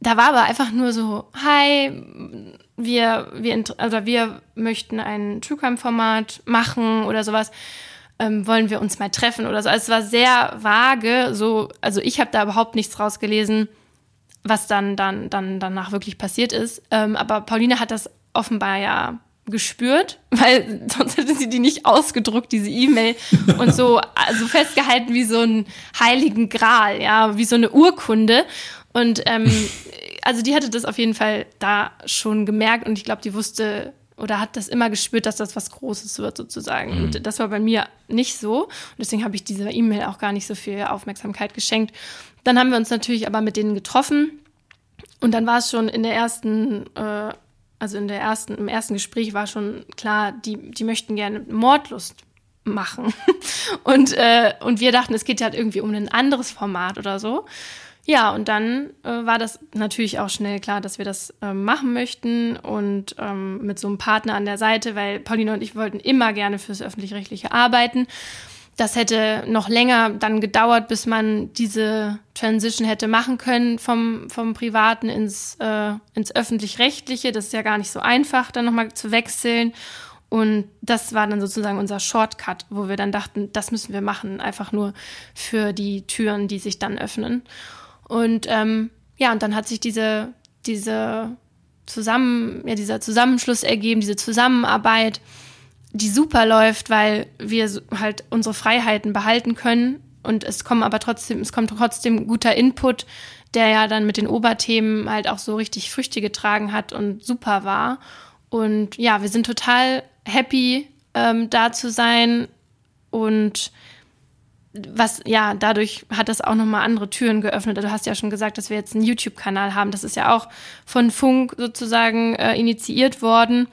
da war aber einfach nur so, hi, wir, wir, also wir möchten ein True Crime Format machen oder sowas. Ähm, wollen wir uns mal treffen oder so. Also es war sehr vage, so, also ich habe da überhaupt nichts rausgelesen was dann, dann, dann danach wirklich passiert ist. Ähm, aber Pauline hat das offenbar ja gespürt, <laughs> weil sonst hätte sie die nicht ausgedruckt, diese E-Mail, <laughs> und so also festgehalten wie so ein heiligen Gral, ja, wie so eine Urkunde. Und ähm, also die hatte das auf jeden Fall da schon gemerkt und ich glaube, die wusste oder hat das immer gespürt, dass das was Großes wird sozusagen. Mhm. Und das war bei mir nicht so. Und deswegen habe ich dieser E-Mail auch gar nicht so viel Aufmerksamkeit geschenkt. Dann haben wir uns natürlich aber mit denen getroffen. Und dann war es schon in der ersten, äh, also in der ersten, im ersten Gespräch war schon klar, die, die möchten gerne Mordlust machen. <laughs> Und, äh, und wir dachten, es geht halt irgendwie um ein anderes Format oder so. Ja, und dann äh, war das natürlich auch schnell klar, dass wir das ähm, machen möchten und ähm, mit so einem Partner an der Seite, weil Pauline und ich wollten immer gerne fürs öffentlich-rechtliche arbeiten. Das hätte noch länger dann gedauert, bis man diese Transition hätte machen können vom, vom Privaten ins, äh, ins Öffentlich-Rechtliche. Das ist ja gar nicht so einfach, dann nochmal zu wechseln. Und das war dann sozusagen unser Shortcut, wo wir dann dachten, das müssen wir machen, einfach nur für die Türen, die sich dann öffnen. Und ähm, ja, und dann hat sich diese, diese zusammen, ja, dieser Zusammenschluss ergeben, diese Zusammenarbeit, die super läuft, weil wir halt unsere Freiheiten behalten können und es kommen aber trotzdem, es kommt trotzdem guter Input, der ja dann mit den Oberthemen halt auch so richtig Früchte getragen hat und super war. Und ja, wir sind total happy, ähm, da zu sein und was, ja, dadurch hat das auch nochmal andere Türen geöffnet. Du hast ja schon gesagt, dass wir jetzt einen YouTube-Kanal haben. Das ist ja auch von Funk sozusagen äh, initiiert worden.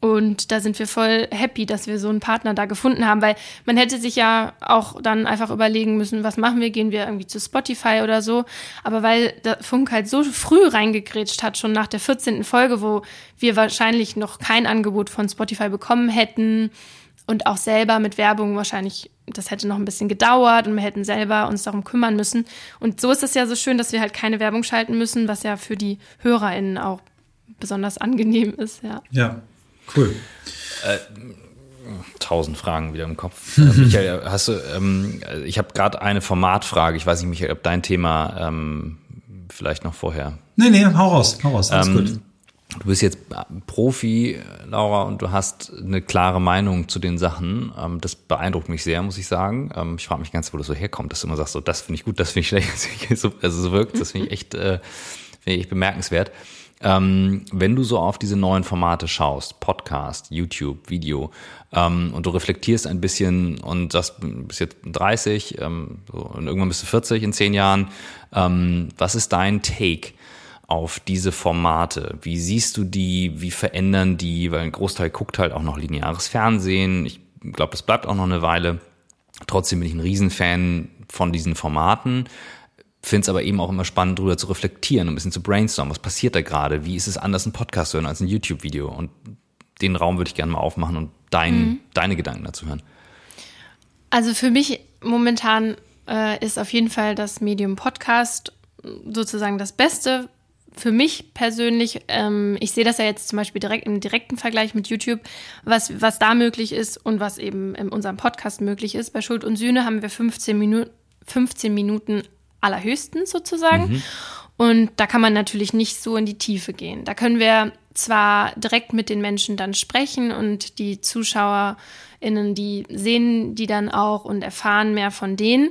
Und da sind wir voll happy, dass wir so einen Partner da gefunden haben, weil man hätte sich ja auch dann einfach überlegen müssen, was machen wir? Gehen wir irgendwie zu Spotify oder so? Aber weil der Funk halt so früh reingegrätscht hat, schon nach der 14. Folge, wo wir wahrscheinlich noch kein Angebot von Spotify bekommen hätten und auch selber mit Werbung wahrscheinlich, das hätte noch ein bisschen gedauert und wir hätten selber uns darum kümmern müssen. Und so ist es ja so schön, dass wir halt keine Werbung schalten müssen, was ja für die HörerInnen auch besonders angenehm ist, ja. Ja, Cool. Äh, tausend Fragen wieder im Kopf. Äh, <laughs> Michael, hast du, ähm, ich habe gerade eine Formatfrage. Ich weiß nicht, Michael, ob dein Thema ähm, vielleicht noch vorher. Nee, nee, hau raus, hau raus, alles ähm, gut. Du bist jetzt Profi, Laura, und du hast eine klare Meinung zu den Sachen. Ähm, das beeindruckt mich sehr, muss ich sagen. Ähm, ich frage mich ganz, wo das so herkommt, dass du immer sagst, so das finde ich gut, das finde ich schlecht. <laughs> Also so wirkt, das finde ich echt, äh, finde ich bemerkenswert. Ähm, wenn du so auf diese neuen Formate schaust, Podcast, YouTube, Video, ähm, und du reflektierst ein bisschen und sagst, bist jetzt 30 ähm, so, und irgendwann bist du 40 in zehn Jahren, ähm, was ist dein Take auf diese Formate? Wie siehst du die? Wie verändern die? Weil ein Großteil guckt halt auch noch lineares Fernsehen. Ich glaube, das bleibt auch noch eine Weile. Trotzdem bin ich ein Riesenfan von diesen Formaten finde es aber eben auch immer spannend, darüber zu reflektieren, ein bisschen zu brainstormen. Was passiert da gerade? Wie ist es anders, einen Podcast zu hören als ein YouTube-Video? Und den Raum würde ich gerne mal aufmachen und dein, mhm. deine Gedanken dazu hören. Also für mich momentan äh, ist auf jeden Fall das Medium Podcast sozusagen das Beste. Für mich persönlich, ähm, ich sehe das ja jetzt zum Beispiel direkt im direkten Vergleich mit YouTube, was, was da möglich ist und was eben in unserem Podcast möglich ist. Bei Schuld und Sühne haben wir 15 Minuten 15 Minuten allerhöchstens sozusagen. Mhm. Und da kann man natürlich nicht so in die Tiefe gehen. Da können wir zwar direkt mit den Menschen dann sprechen und die ZuschauerInnen, die sehen die dann auch und erfahren mehr von denen,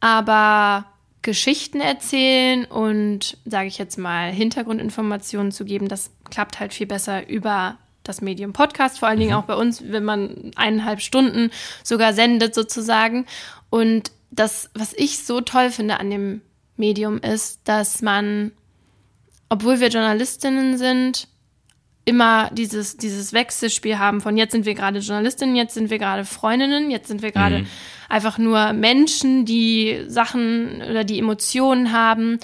aber Geschichten erzählen und, sage ich jetzt mal, Hintergrundinformationen zu geben, das klappt halt viel besser über das Medium Podcast, vor allen Dingen mhm. auch bei uns, wenn man eineinhalb Stunden sogar sendet sozusagen. Und das, was ich so toll finde an dem Medium ist, dass man, obwohl wir Journalistinnen sind, immer dieses, dieses Wechselspiel haben von jetzt sind wir gerade Journalistinnen, jetzt sind wir gerade Freundinnen, jetzt sind wir gerade mhm. Einfach nur Menschen, die Sachen oder die Emotionen haben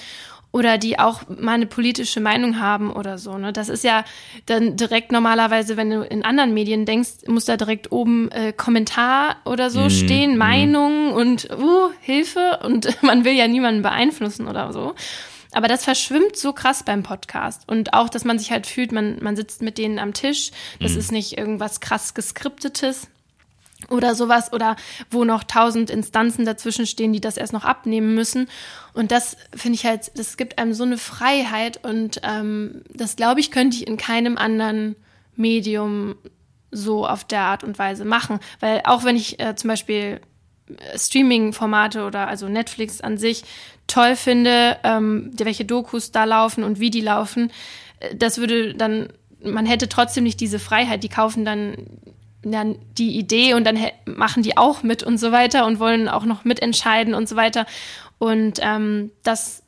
oder die auch mal eine politische Meinung haben oder so. Ne? Das ist ja dann direkt normalerweise, wenn du in anderen Medien denkst, muss da direkt oben äh, Kommentar oder so mm, stehen, mm. Meinung und uh, Hilfe und <laughs> man will ja niemanden beeinflussen oder so. Aber das verschwimmt so krass beim Podcast. Und auch, dass man sich halt fühlt, man, man sitzt mit denen am Tisch. Das mm. ist nicht irgendwas krass geskriptetes oder sowas oder wo noch tausend Instanzen dazwischen stehen, die das erst noch abnehmen müssen. Und das finde ich halt, das gibt einem so eine Freiheit und ähm, das glaube ich, könnte ich in keinem anderen Medium so auf der Art und Weise machen. Weil auch wenn ich äh, zum Beispiel äh, Streaming-Formate oder also Netflix an sich toll finde, ähm, welche Dokus da laufen und wie die laufen, äh, das würde dann, man hätte trotzdem nicht diese Freiheit. Die kaufen dann ja, die Idee und dann machen die auch mit und so weiter und wollen auch noch mitentscheiden und so weiter. Und ähm, das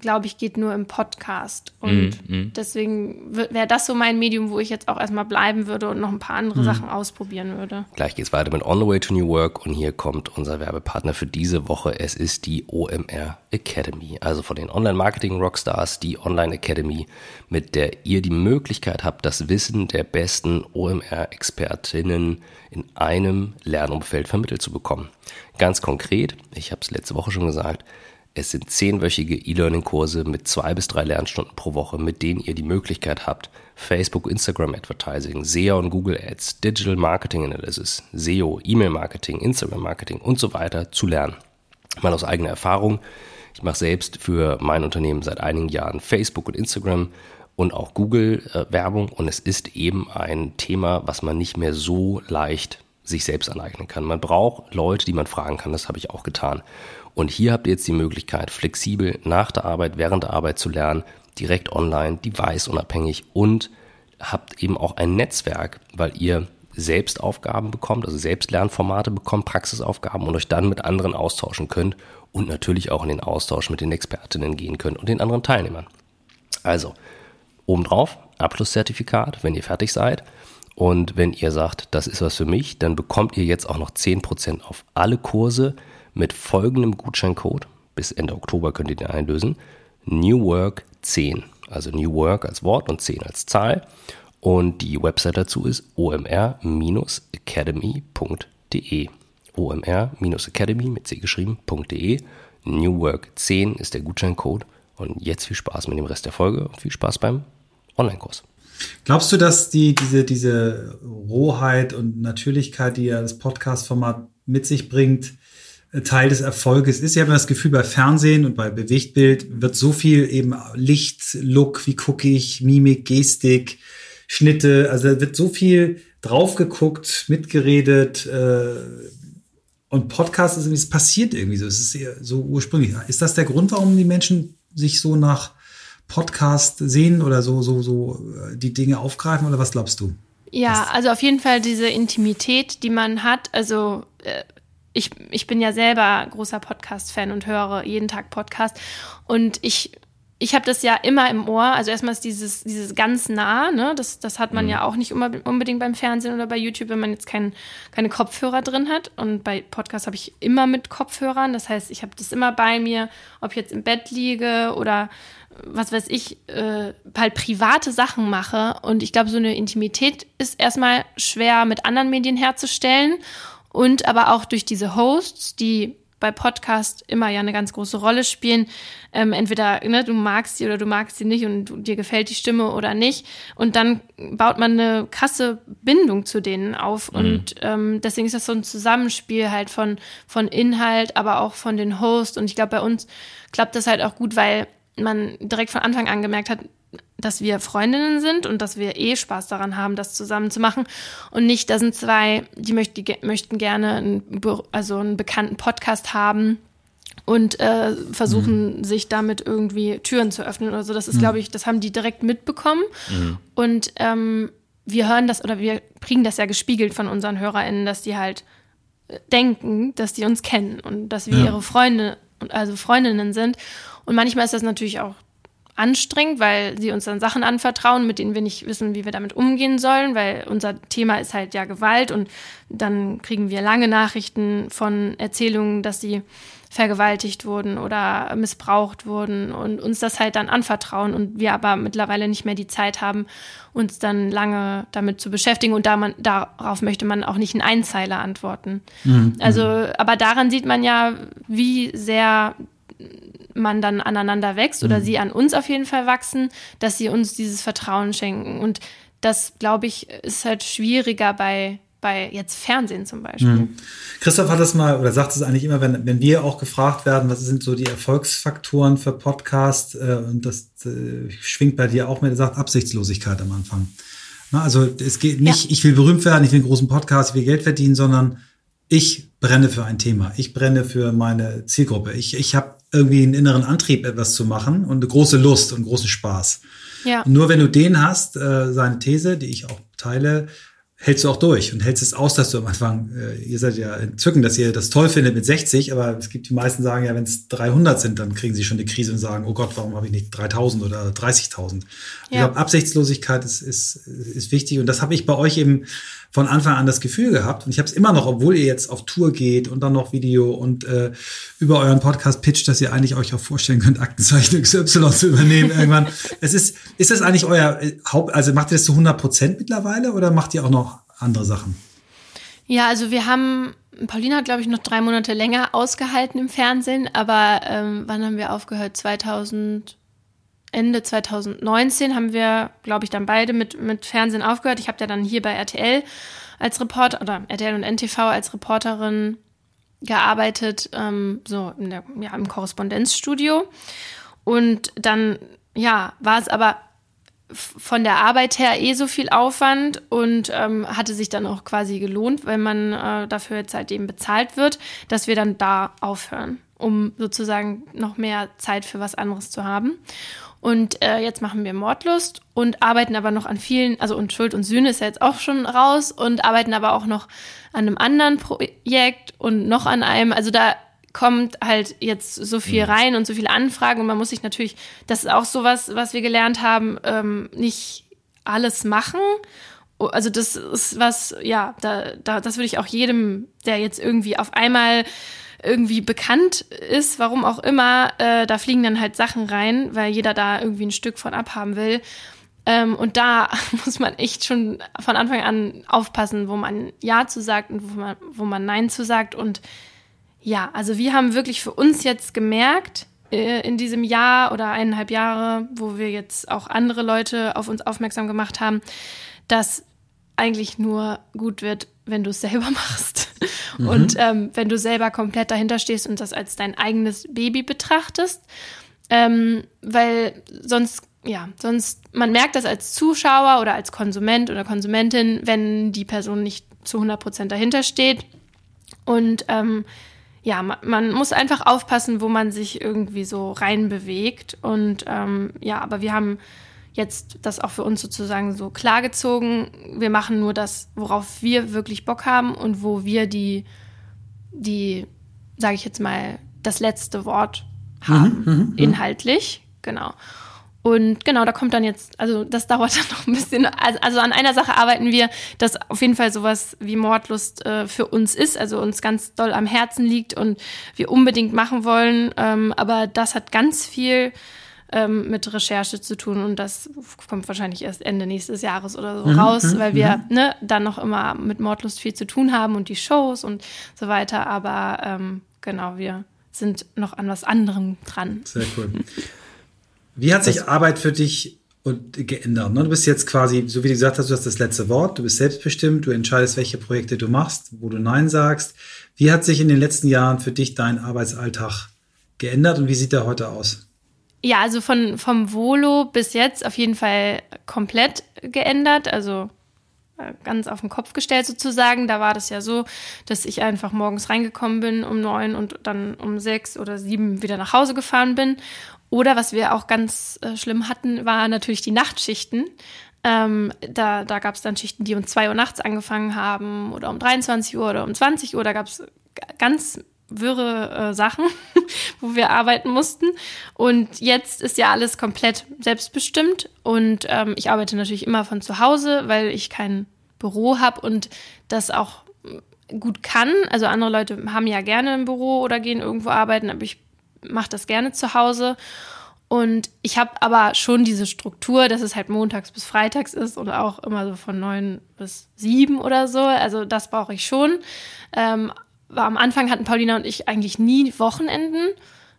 glaube ich, geht nur im Podcast. Und mm, mm. deswegen wäre das so mein Medium, wo ich jetzt auch erstmal bleiben würde und noch ein paar andere mm. Sachen ausprobieren würde. Gleich geht's weiter mit On the Way to New Work und hier kommt unser Werbepartner für diese Woche. Es ist die OMR Academy, also von den Online-Marketing-Rockstars, die Online Academy, mit der ihr die Möglichkeit habt, das Wissen der besten OMR-Expertinnen in einem Lernumfeld vermittelt zu bekommen. Ganz konkret, ich habe es letzte Woche schon gesagt, es sind zehnwöchige E-Learning-Kurse mit zwei bis drei Lernstunden pro Woche, mit denen ihr die Möglichkeit habt, Facebook, Instagram Advertising, SEA und Google Ads, Digital Marketing Analysis, SEO, E-Mail Marketing, Instagram Marketing und so weiter zu lernen. Mal aus eigener Erfahrung. Ich mache selbst für mein Unternehmen seit einigen Jahren Facebook und Instagram und auch Google äh, Werbung und es ist eben ein Thema, was man nicht mehr so leicht sich selbst aneignen kann. Man braucht Leute, die man fragen kann. Das habe ich auch getan. Und hier habt ihr jetzt die Möglichkeit, flexibel nach der Arbeit, während der Arbeit zu lernen, direkt online, device-unabhängig und habt eben auch ein Netzwerk, weil ihr selbst Aufgaben bekommt, also selbst Lernformate bekommt, Praxisaufgaben und euch dann mit anderen austauschen könnt und natürlich auch in den Austausch mit den Expertinnen gehen könnt und den anderen Teilnehmern. Also, obendrauf, Abschlusszertifikat, wenn ihr fertig seid. Und wenn ihr sagt, das ist was für mich, dann bekommt ihr jetzt auch noch 10% auf alle Kurse, mit folgendem Gutscheincode. Bis Ende Oktober könnt ihr den einlösen. New Work 10. Also New Work als Wort und 10 als Zahl. Und die Website dazu ist omr-academy.de. omr-academy mit c geschrieben.de. New Work 10 ist der Gutscheincode. Und jetzt viel Spaß mit dem Rest der Folge und viel Spaß beim Online-Kurs. Glaubst du, dass die, diese, diese Rohheit und Natürlichkeit, die ja das Podcast-Format mit sich bringt, Teil des Erfolges ist. Ich habe das Gefühl, bei Fernsehen und bei Bewegtbild wird so viel eben Licht, Look, wie gucke ich, Mimik, Gestik, Schnitte, also da wird so viel drauf geguckt, mitgeredet äh, und Podcast ist irgendwie, es passiert irgendwie so, es ist so ursprünglich. Ist das der Grund, warum die Menschen sich so nach Podcast sehen oder so, so, so äh, die Dinge aufgreifen oder was glaubst du? Ja, also auf jeden Fall diese Intimität, die man hat, also äh, ich, ich bin ja selber großer Podcast-Fan und höre jeden Tag Podcast. Und ich, ich habe das ja immer im Ohr. Also erstmal ist dieses, dieses ganz nah, ne? Das, das hat man mhm. ja auch nicht unbedingt beim Fernsehen oder bei YouTube, wenn man jetzt kein, keine Kopfhörer drin hat. Und bei Podcast habe ich immer mit Kopfhörern. Das heißt, ich habe das immer bei mir, ob ich jetzt im Bett liege oder was weiß ich, äh, halt private Sachen mache. Und ich glaube, so eine Intimität ist erstmal schwer mit anderen Medien herzustellen und aber auch durch diese Hosts, die bei Podcast immer ja eine ganz große Rolle spielen. Ähm, entweder ne, du magst sie oder du magst sie nicht und du, dir gefällt die Stimme oder nicht. Und dann baut man eine krasse Bindung zu denen auf. Mhm. Und ähm, deswegen ist das so ein Zusammenspiel halt von, von Inhalt, aber auch von den Hosts. Und ich glaube, bei uns klappt das halt auch gut, weil man direkt von Anfang an gemerkt hat, dass wir Freundinnen sind und dass wir eh Spaß daran haben, das zusammen zu machen. Und nicht, da sind zwei, die, möcht, die möchten gerne einen, also einen bekannten Podcast haben und äh, versuchen, mhm. sich damit irgendwie Türen zu öffnen oder so. Das ist, mhm. glaube ich, das haben die direkt mitbekommen. Mhm. Und ähm, wir hören das oder wir kriegen das ja gespiegelt von unseren HörerInnen, dass die halt äh, denken, dass die uns kennen und dass wir ja. ihre Freunde, also Freundinnen sind. Und manchmal ist das natürlich auch anstrengend, weil sie uns dann Sachen anvertrauen, mit denen wir nicht wissen, wie wir damit umgehen sollen, weil unser Thema ist halt ja Gewalt und dann kriegen wir lange Nachrichten von Erzählungen, dass sie vergewaltigt wurden oder missbraucht wurden und uns das halt dann anvertrauen und wir aber mittlerweile nicht mehr die Zeit haben, uns dann lange damit zu beschäftigen und da man, darauf möchte man auch nicht in Einzeiler antworten. Mhm. Also, aber daran sieht man ja, wie sehr man dann aneinander wächst oder mhm. sie an uns auf jeden Fall wachsen, dass sie uns dieses Vertrauen schenken. Und das, glaube ich, ist halt schwieriger bei, bei jetzt Fernsehen zum Beispiel. Mhm. Christoph hat das mal oder sagt es eigentlich immer, wenn, wenn wir auch gefragt werden, was sind so die Erfolgsfaktoren für Podcast äh, und das äh, schwingt bei dir auch mit, er sagt Absichtslosigkeit am Anfang. Na, also es geht nicht, ja. ich will berühmt werden, ich will einen großen Podcast, ich will Geld verdienen, sondern ich brenne für ein Thema, ich brenne für meine Zielgruppe, ich, ich habe irgendwie einen inneren Antrieb, etwas zu machen und eine große Lust und großen Spaß. Ja. Und nur wenn du den hast, äh, seine These, die ich auch teile, hältst du auch durch und hältst es aus, dass du am Anfang, äh, ihr seid ja entzücken, dass ihr das toll findet mit 60, aber es gibt die meisten sagen ja, wenn es 300 sind, dann kriegen sie schon die Krise und sagen, oh Gott, warum habe ich nicht 3000 oder 30.000? Ja. Ich glaube, Absichtslosigkeit ist, ist, ist wichtig und das habe ich bei euch eben von Anfang an das Gefühl gehabt und ich habe es immer noch, obwohl ihr jetzt auf Tour geht und dann noch Video und äh, über euren Podcast pitcht, dass ihr eigentlich euch auch vorstellen könnt, Aktenzeichen XY zu übernehmen irgendwann. <laughs> es ist, ist das eigentlich euer äh, Haupt, also macht ihr das zu 100 Prozent mittlerweile oder macht ihr auch noch andere Sachen? Ja, also wir haben, Paulina hat glaube ich noch drei Monate länger ausgehalten im Fernsehen, aber ähm, wann haben wir aufgehört? 2000 Ende 2019 haben wir, glaube ich, dann beide mit, mit Fernsehen aufgehört. Ich habe ja dann hier bei RTL als Reporter oder RTL und NTV als Reporterin gearbeitet, ähm, so der, ja, im Korrespondenzstudio. Und dann, ja, war es aber von der Arbeit her eh so viel Aufwand und ähm, hatte sich dann auch quasi gelohnt, weil man äh, dafür jetzt halt eben bezahlt wird, dass wir dann da aufhören, um sozusagen noch mehr Zeit für was anderes zu haben. Und äh, jetzt machen wir Mordlust und arbeiten aber noch an vielen, also und Schuld und Sühne ist ja jetzt auch schon raus und arbeiten aber auch noch an einem anderen Projekt und noch an einem. Also da kommt halt jetzt so viel mhm. rein und so viele Anfragen und man muss sich natürlich, das ist auch sowas, was wir gelernt haben, ähm, nicht alles machen. Also das ist was, ja, da, da, das würde ich auch jedem, der jetzt irgendwie auf einmal irgendwie bekannt ist, warum auch immer, äh, da fliegen dann halt Sachen rein, weil jeder da irgendwie ein Stück von abhaben will. Ähm, und da <laughs> muss man echt schon von Anfang an aufpassen, wo man Ja zu sagt und wo man, wo man Nein zu sagt. Und ja, also wir haben wirklich für uns jetzt gemerkt, äh, in diesem Jahr oder eineinhalb Jahre, wo wir jetzt auch andere Leute auf uns aufmerksam gemacht haben, dass eigentlich nur gut wird, wenn du es selber <laughs> machst. Mhm. Und ähm, wenn du selber komplett dahinter stehst und das als dein eigenes Baby betrachtest. Ähm, weil sonst, ja, sonst, man merkt das als Zuschauer oder als Konsument oder Konsumentin, wenn die Person nicht zu 100 Prozent dahinter steht. Und ähm, ja, man, man, muss einfach aufpassen, wo man sich irgendwie so reinbewegt. Und ähm, ja, aber wir haben jetzt das auch für uns sozusagen so klargezogen. Wir machen nur das, worauf wir wirklich Bock haben und wo wir die, die, sage ich jetzt mal, das letzte Wort haben, mhm, mhm, mhm, inhaltlich. Genau. Und genau, da kommt dann jetzt, also das <laughs> dauert dann noch ein bisschen. Also, also an einer Sache arbeiten wir, dass auf jeden Fall sowas wie Mordlust äh, für uns ist, also uns ganz doll am Herzen liegt und wir unbedingt machen wollen. Ähm, aber das hat ganz viel ähm, mit Recherche zu tun und das kommt wahrscheinlich erst Ende nächstes Jahres oder so mhm, raus, mhm, weil wir mhm. ne, dann noch immer mit Mordlust viel zu tun haben und die Shows und so weiter. Aber ähm, genau, wir sind noch an was anderem dran. Sehr cool. Wie hat sich das Arbeit für dich geändert? Ne? Du bist jetzt quasi, so wie du gesagt hast, du hast das letzte Wort, du bist selbstbestimmt, du entscheidest, welche Projekte du machst, wo du Nein sagst. Wie hat sich in den letzten Jahren für dich dein Arbeitsalltag geändert und wie sieht der heute aus? Ja, also von, vom Volo bis jetzt auf jeden Fall komplett geändert. Also äh, ganz auf den Kopf gestellt sozusagen. Da war das ja so, dass ich einfach morgens reingekommen bin um neun und dann um sechs oder sieben wieder nach Hause gefahren bin. Oder was wir auch ganz äh, schlimm hatten, war natürlich die Nachtschichten. Ähm, da da gab es dann Schichten, die um zwei Uhr nachts angefangen haben oder um 23 Uhr oder um 20 Uhr. Da gab es ganz wirre äh, Sachen, <laughs> wo wir arbeiten mussten. Und jetzt ist ja alles komplett selbstbestimmt. Und ähm, ich arbeite natürlich immer von zu Hause, weil ich kein Büro habe und das auch gut kann. Also andere Leute haben ja gerne ein Büro oder gehen irgendwo arbeiten, aber ich mache das gerne zu Hause. Und ich habe aber schon diese Struktur, dass es halt montags bis freitags ist und auch immer so von neun bis sieben oder so. Also das brauche ich schon. Ähm, am Anfang hatten Paulina und ich eigentlich nie Wochenenden.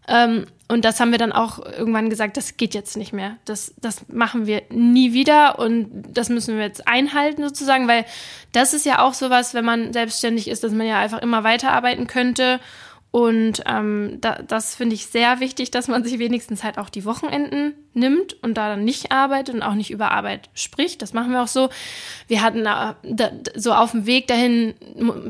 Ähm, und das haben wir dann auch irgendwann gesagt, das geht jetzt nicht mehr. Das, das machen wir nie wieder und das müssen wir jetzt einhalten sozusagen, weil das ist ja auch sowas, wenn man selbstständig ist, dass man ja einfach immer weiterarbeiten könnte und ähm, da, das finde ich sehr wichtig, dass man sich wenigstens halt auch die Wochenenden nimmt und da dann nicht arbeitet und auch nicht über Arbeit spricht. Das machen wir auch so. Wir hatten da, so auf dem Weg dahin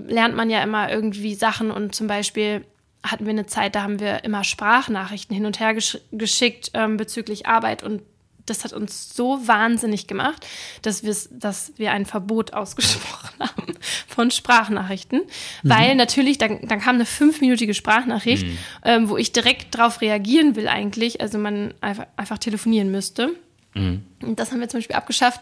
lernt man ja immer irgendwie Sachen und zum Beispiel hatten wir eine Zeit, da haben wir immer Sprachnachrichten hin und her gesch geschickt ähm, bezüglich Arbeit und das hat uns so wahnsinnig gemacht, dass, dass wir ein Verbot <laughs> ausgesprochen haben von Sprachnachrichten. Mhm. Weil natürlich, dann, dann kam eine fünfminütige Sprachnachricht, mhm. ähm, wo ich direkt darauf reagieren will eigentlich. Also man einfach, einfach telefonieren müsste. Mhm. Und das haben wir zum Beispiel abgeschafft.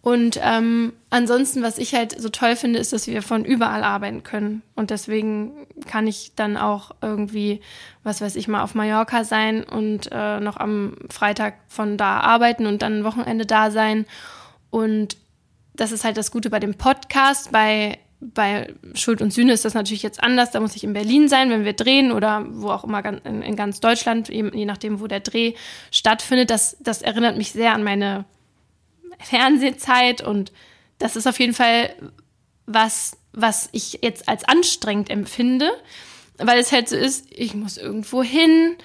Und ähm, ansonsten, was ich halt so toll finde, ist, dass wir von überall arbeiten können. Und deswegen kann ich dann auch irgendwie, was weiß ich mal, auf Mallorca sein und äh, noch am Freitag von da arbeiten und dann ein Wochenende da sein. Und das ist halt das Gute bei dem Podcast. Bei, bei Schuld und Sühne ist das natürlich jetzt anders. Da muss ich in Berlin sein, wenn wir drehen oder wo auch immer in, ganz Deutschland, je nachdem, wo der Dreh stattfindet. Das, das erinnert mich sehr an meine Fernsehzeit und das ist auf jeden Fall was, was ich jetzt als anstrengend empfinde, weil es halt so ist, ich muss irgendwo hin,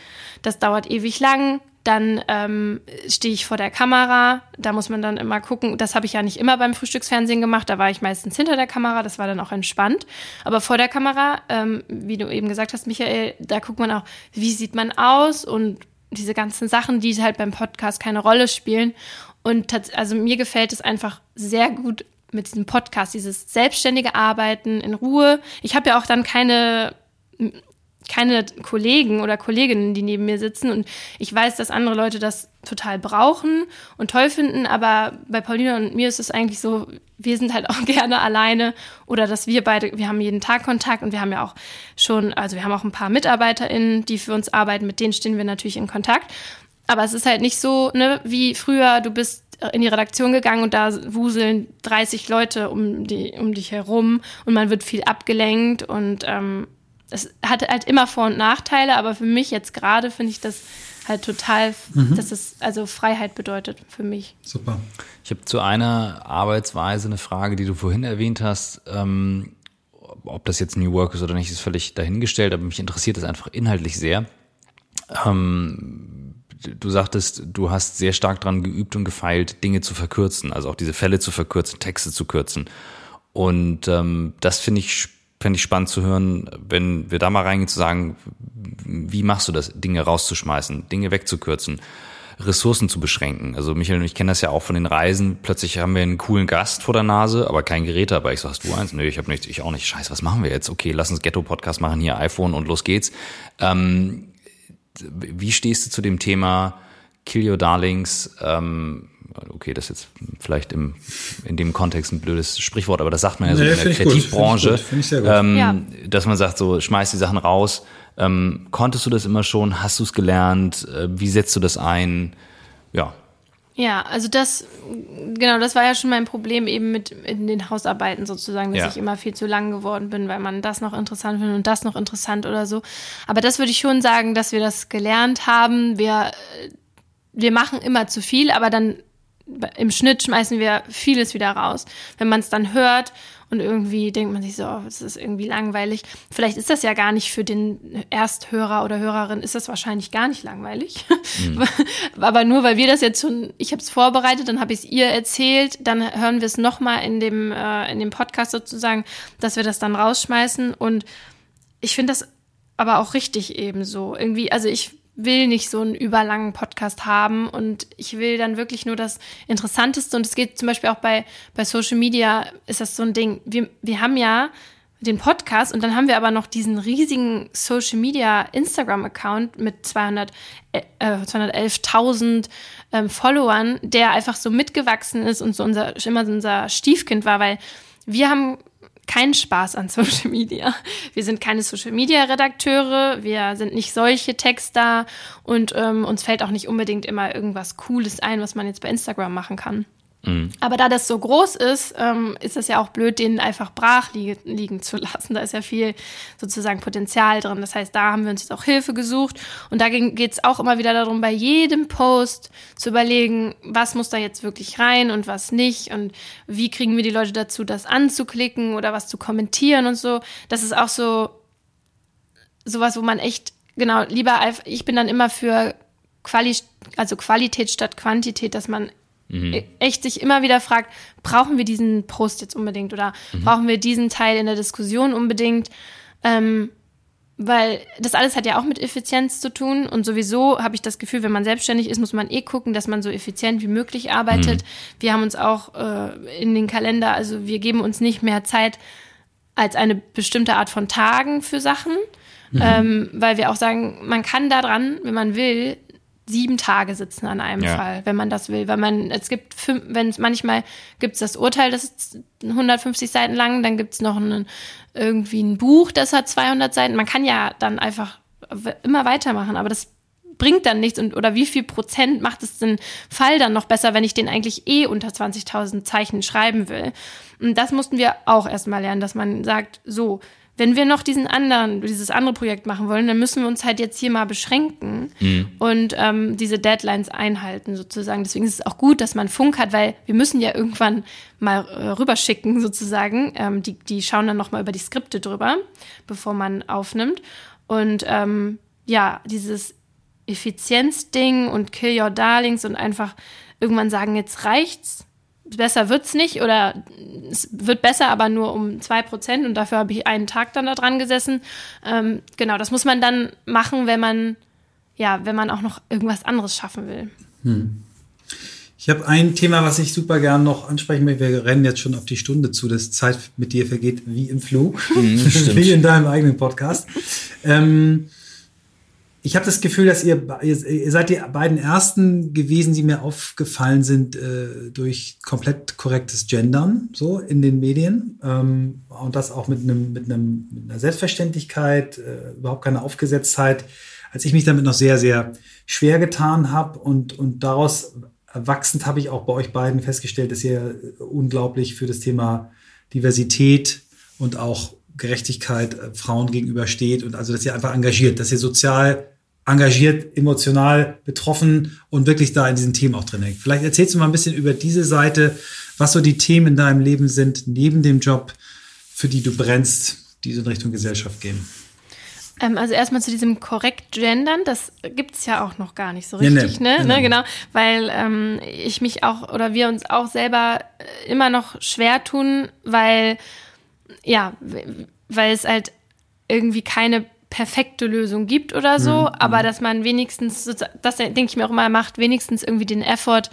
das dauert ewig lang, dann ähm, stehe ich vor der Kamera, da muss man dann immer gucken, das habe ich ja nicht immer beim Frühstücksfernsehen gemacht, da war ich meistens hinter der Kamera, das war dann auch entspannt, aber vor der Kamera, ähm, wie du eben gesagt hast, Michael, da guckt man auch, wie sieht man aus? Und diese ganzen Sachen, die halt beim Podcast keine Rolle spielen. Und also mir gefällt es einfach sehr gut mit diesem Podcast, dieses selbstständige Arbeiten in Ruhe. Ich habe ja auch dann keine keine Kollegen oder Kolleginnen, die neben mir sitzen. Und ich weiß, dass andere Leute das total brauchen und toll finden. Aber bei Paulina und mir ist es eigentlich so, wir sind halt <laughs> auch gerne alleine oder dass wir beide, wir haben jeden Tag Kontakt und wir haben ja auch schon, also wir haben auch ein paar MitarbeiterInnen, die für uns arbeiten. Mit denen stehen wir natürlich in Kontakt. Aber es ist halt nicht so, ne, wie früher, du bist in die Redaktion gegangen und da wuseln 30 Leute um, die, um dich herum und man wird viel abgelenkt und ähm, es hat halt immer Vor- und Nachteile, aber für mich jetzt gerade finde ich das halt total, mhm. dass es also Freiheit bedeutet für mich. Super. Ich habe zu einer Arbeitsweise eine Frage, die du vorhin erwähnt hast. Ähm, ob das jetzt New Work ist oder nicht, ist völlig dahingestellt, aber mich interessiert das einfach inhaltlich sehr. Ähm, du sagtest, du hast sehr stark dran geübt und gefeilt, Dinge zu verkürzen, also auch diese Fälle zu verkürzen, Texte zu kürzen. Und ähm, das finde ich, finde ich spannend zu hören, wenn wir da mal reingehen, zu sagen, wie machst du das, Dinge rauszuschmeißen, Dinge wegzukürzen, Ressourcen zu beschränken. Also Michael und ich kennen das ja auch von den Reisen. Plötzlich haben wir einen coolen Gast vor der Nase, aber kein Gerät dabei. Ich so, hast du eins? Nö, ich habe nichts, ich auch nicht. Scheiße, was machen wir jetzt? Okay, lass uns Ghetto-Podcast machen, hier iPhone und los geht's. Ähm, wie stehst du zu dem Thema Kill Your Darlings? Ähm, okay, das ist jetzt vielleicht im, in dem Kontext ein blödes Sprichwort, aber das sagt man ja so nee, in der Kreativbranche, ähm, ja. dass man sagt, so schmeiß die Sachen raus. Ähm, konntest du das immer schon? Hast du es gelernt? Äh, wie setzt du das ein? Ja, ja, also das, genau, das war ja schon mein Problem eben mit in den Hausarbeiten sozusagen, dass ja. ich immer viel zu lang geworden bin, weil man das noch interessant findet und das noch interessant oder so. Aber das würde ich schon sagen, dass wir das gelernt haben. Wir, wir machen immer zu viel, aber dann im Schnitt schmeißen wir vieles wieder raus. Wenn man es dann hört und irgendwie denkt man sich so, oh, das ist irgendwie langweilig. Vielleicht ist das ja gar nicht für den Ersthörer oder Hörerin, ist das wahrscheinlich gar nicht langweilig. Mhm. <laughs> Aber nur weil wir das jetzt schon, ich habe es vorbereitet, dann habe ich es ihr erzählt, dann hören wir es nochmal in dem, äh, in dem Podcast sozusagen, dass wir das dann rausschmeißen. Und ich finde das aber auch richtig eben so. Irgendwie, also ich will nicht so einen überlangen Podcast haben und ich will dann wirklich nur das Interessanteste und es geht zum Beispiel auch bei, bei Social Media ist das so ein Ding. Wir, wir haben ja den Podcast und dann haben wir aber noch diesen riesigen Social Media Instagram Account mit 200, äh, 211.000 ähm, Followern, der einfach so mitgewachsen ist und so unser, immer unser Stiefkind war, weil wir haben keinen Spaß an Social Media. Wir sind keine Social Media Redakteure, wir sind nicht solche Texter und ähm, uns fällt auch nicht unbedingt immer irgendwas Cooles ein, was man jetzt bei Instagram machen kann. Mhm. Aber da das so groß ist, ähm, ist es ja auch blöd, den einfach brach li liegen zu <laughs> lassen. Da ist ja viel sozusagen Potenzial drin. Das heißt, da haben wir uns jetzt auch Hilfe gesucht. Und da geht es auch immer wieder darum, bei jedem Post zu überlegen, was muss da jetzt wirklich rein und was nicht. Und wie kriegen wir die Leute dazu, das anzuklicken oder was zu kommentieren und so. Das ist auch so sowas, wo man echt, genau, lieber, ich bin dann immer für Quali also Qualität statt Quantität, dass man mhm. Echt sich immer wieder fragt, brauchen wir diesen Post jetzt unbedingt oder mhm. brauchen wir diesen Teil in der Diskussion unbedingt? Ähm, weil das alles hat ja auch mit Effizienz zu tun und sowieso habe ich das Gefühl, wenn man selbstständig ist, muss man eh gucken, dass man so effizient wie möglich arbeitet. Mhm. Wir haben uns auch äh, in den Kalender, also wir geben uns nicht mehr Zeit als eine bestimmte Art von Tagen für Sachen, mhm. ähm, weil wir auch sagen, man kann da dran, wenn man will, sieben Tage sitzen an einem ja. Fall, wenn man das will. Weil man, es gibt, wenn es manchmal gibt es das Urteil, das ist 150 Seiten lang, dann gibt es noch einen, irgendwie ein Buch, das hat 200 Seiten. Man kann ja dann einfach immer weitermachen, aber das bringt dann nichts und oder wie viel Prozent macht es den Fall dann noch besser, wenn ich den eigentlich eh unter 20.000 Zeichen schreiben will? Und das mussten wir auch erstmal lernen, dass man sagt, so, wenn wir noch diesen anderen, dieses andere Projekt machen wollen, dann müssen wir uns halt jetzt hier mal beschränken mhm. und ähm, diese Deadlines einhalten sozusagen. Deswegen ist es auch gut, dass man Funk hat, weil wir müssen ja irgendwann mal äh, rüberschicken sozusagen. Ähm, die, die schauen dann nochmal über die Skripte drüber, bevor man aufnimmt. Und ähm, ja, dieses Effizienzding und Kill Your Darlings und einfach irgendwann sagen, jetzt reicht's besser wird's nicht oder es wird besser, aber nur um zwei Prozent und dafür habe ich einen Tag dann da dran gesessen. Ähm, genau, das muss man dann machen, wenn man, ja, wenn man auch noch irgendwas anderes schaffen will. Hm. Ich habe ein Thema, was ich super gern noch ansprechen möchte. Wir rennen jetzt schon auf die Stunde zu, dass Zeit mit dir vergeht wie im Flug, mhm, <laughs> wie in deinem eigenen Podcast. Ähm, ich habe das Gefühl, dass ihr, ihr, seid die beiden ersten gewesen, die mir aufgefallen sind äh, durch komplett korrektes Gendern so in den Medien ähm, und das auch mit einem mit einem mit einer Selbstverständlichkeit, äh, überhaupt keine Aufgesetztheit. Als ich mich damit noch sehr sehr schwer getan habe und und daraus erwachsend habe ich auch bei euch beiden festgestellt, dass ihr unglaublich für das Thema Diversität und auch Gerechtigkeit äh, Frauen gegenüber steht und also, dass ihr einfach engagiert, dass ihr sozial engagiert, emotional betroffen und wirklich da in diesen Themen auch drin hängt. Vielleicht erzählst du mal ein bisschen über diese Seite, was so die Themen in deinem Leben sind, neben dem Job, für die du brennst, die so in Richtung Gesellschaft gehen. Ähm, also erstmal zu diesem korrekt gendern, das gibt's ja auch noch gar nicht so richtig, ja, ne, ne? Genau. ne? Genau, weil ähm, ich mich auch oder wir uns auch selber immer noch schwer tun, weil ja, weil es halt irgendwie keine perfekte Lösung gibt oder so, mhm. aber mhm. dass man wenigstens, das denke ich mir auch immer, macht wenigstens irgendwie den Effort,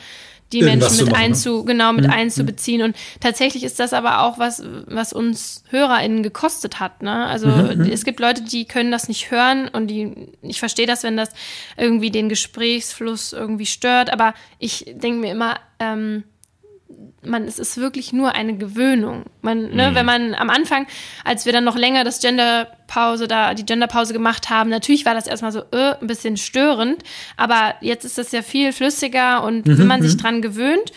die Irgendwas Menschen mit machen, einzu, ne? genau mit mhm. einzubeziehen. Und tatsächlich ist das aber auch was, was uns HörerInnen gekostet hat. Ne? Also mhm. mhm. es gibt Leute, die können das nicht hören und die, ich verstehe das, wenn das irgendwie den Gesprächsfluss irgendwie stört, aber ich denke mir immer, ähm, man, es ist wirklich nur eine Gewöhnung. Man, ne, mhm. wenn man am Anfang, als wir dann noch länger das Genderpause da, die Genderpause gemacht haben, natürlich war das erstmal so äh, ein bisschen störend, aber jetzt ist das ja viel flüssiger und mhm. wenn man sich mhm. dran gewöhnt,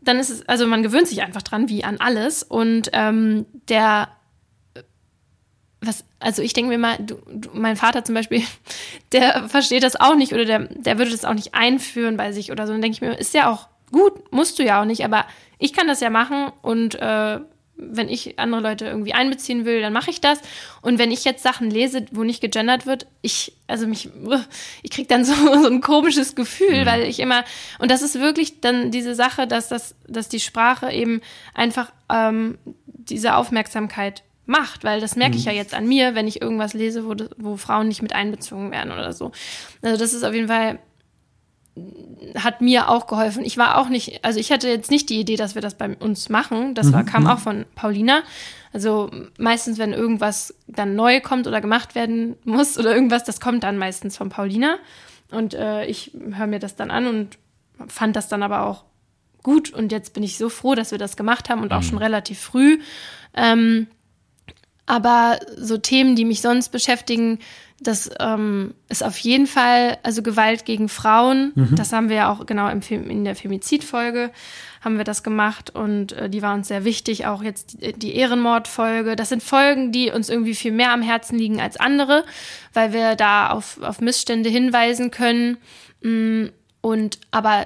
dann ist es, also man gewöhnt sich einfach dran wie an alles und ähm, der was, also ich denke mir mal, du, du, mein Vater zum Beispiel, <laughs> der versteht das auch nicht oder der, der würde das auch nicht einführen bei sich oder so. Dann denke ich mir, ist ja auch gut, musst du ja auch nicht, aber ich kann das ja machen und äh, wenn ich andere Leute irgendwie einbeziehen will, dann mache ich das. Und wenn ich jetzt Sachen lese, wo nicht gegendert wird, ich, also mich, ich krieg dann <laughs> so, so ein komisches Gefühl, mhm. weil ich immer, und das ist wirklich dann diese Sache, dass das, dass die Sprache eben einfach ähm, diese Aufmerksamkeit macht, weil das merke ich mhm. ja jetzt an mir, wenn ich irgendwas lese, wo, wo Frauen nicht mit einbezogen werden oder so. Also das ist auf jeden Fall hat mir auch geholfen. Ich war auch nicht, also ich hatte jetzt nicht die Idee, dass wir das bei uns machen. Das war, mhm. kam mhm. auch von Paulina. Also meistens, wenn irgendwas dann neu kommt oder gemacht werden muss oder irgendwas, das kommt dann meistens von Paulina. Und äh, ich höre mir das dann an und fand das dann aber auch gut. Und jetzt bin ich so froh, dass wir das gemacht haben und auch mhm. schon relativ früh. Ähm, aber so Themen, die mich sonst beschäftigen, das ähm, ist auf jeden Fall, also Gewalt gegen Frauen, mhm. das haben wir ja auch genau im, in der Femizidfolge haben wir das gemacht und äh, die war uns sehr wichtig, auch jetzt die, die Ehrenmordfolge. Das sind Folgen, die uns irgendwie viel mehr am Herzen liegen als andere, weil wir da auf, auf Missstände hinweisen können. Mm, und aber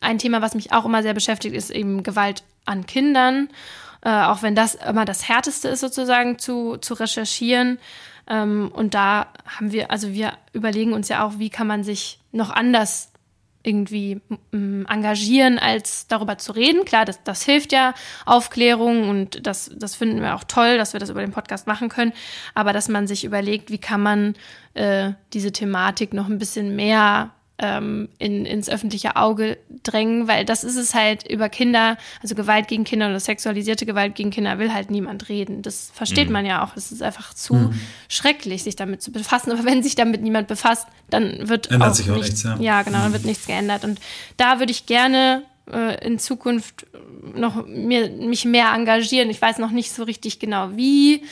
ein Thema, was mich auch immer sehr beschäftigt, ist eben Gewalt an Kindern. Äh, auch wenn das immer das Härteste ist, sozusagen zu, zu recherchieren. Ähm, und da haben wir, also wir überlegen uns ja auch, wie kann man sich noch anders irgendwie ähm, engagieren, als darüber zu reden. Klar, das, das hilft ja Aufklärung und das, das finden wir auch toll, dass wir das über den Podcast machen können. Aber dass man sich überlegt, wie kann man äh, diese Thematik noch ein bisschen mehr ähm, in, ins öffentliche Auge drängen, weil das ist es halt über Kinder, also Gewalt gegen Kinder oder sexualisierte Gewalt gegen Kinder will halt niemand reden. Das versteht mhm. man ja auch. Es ist einfach zu mhm. schrecklich, sich damit zu befassen. Aber wenn sich damit niemand befasst, dann wird Ändert auch, sich auch nichts, ja. ja genau, dann wird nichts geändert. Und da würde ich gerne äh, in Zukunft noch mir, mich mehr engagieren. Ich weiß noch nicht so richtig genau wie.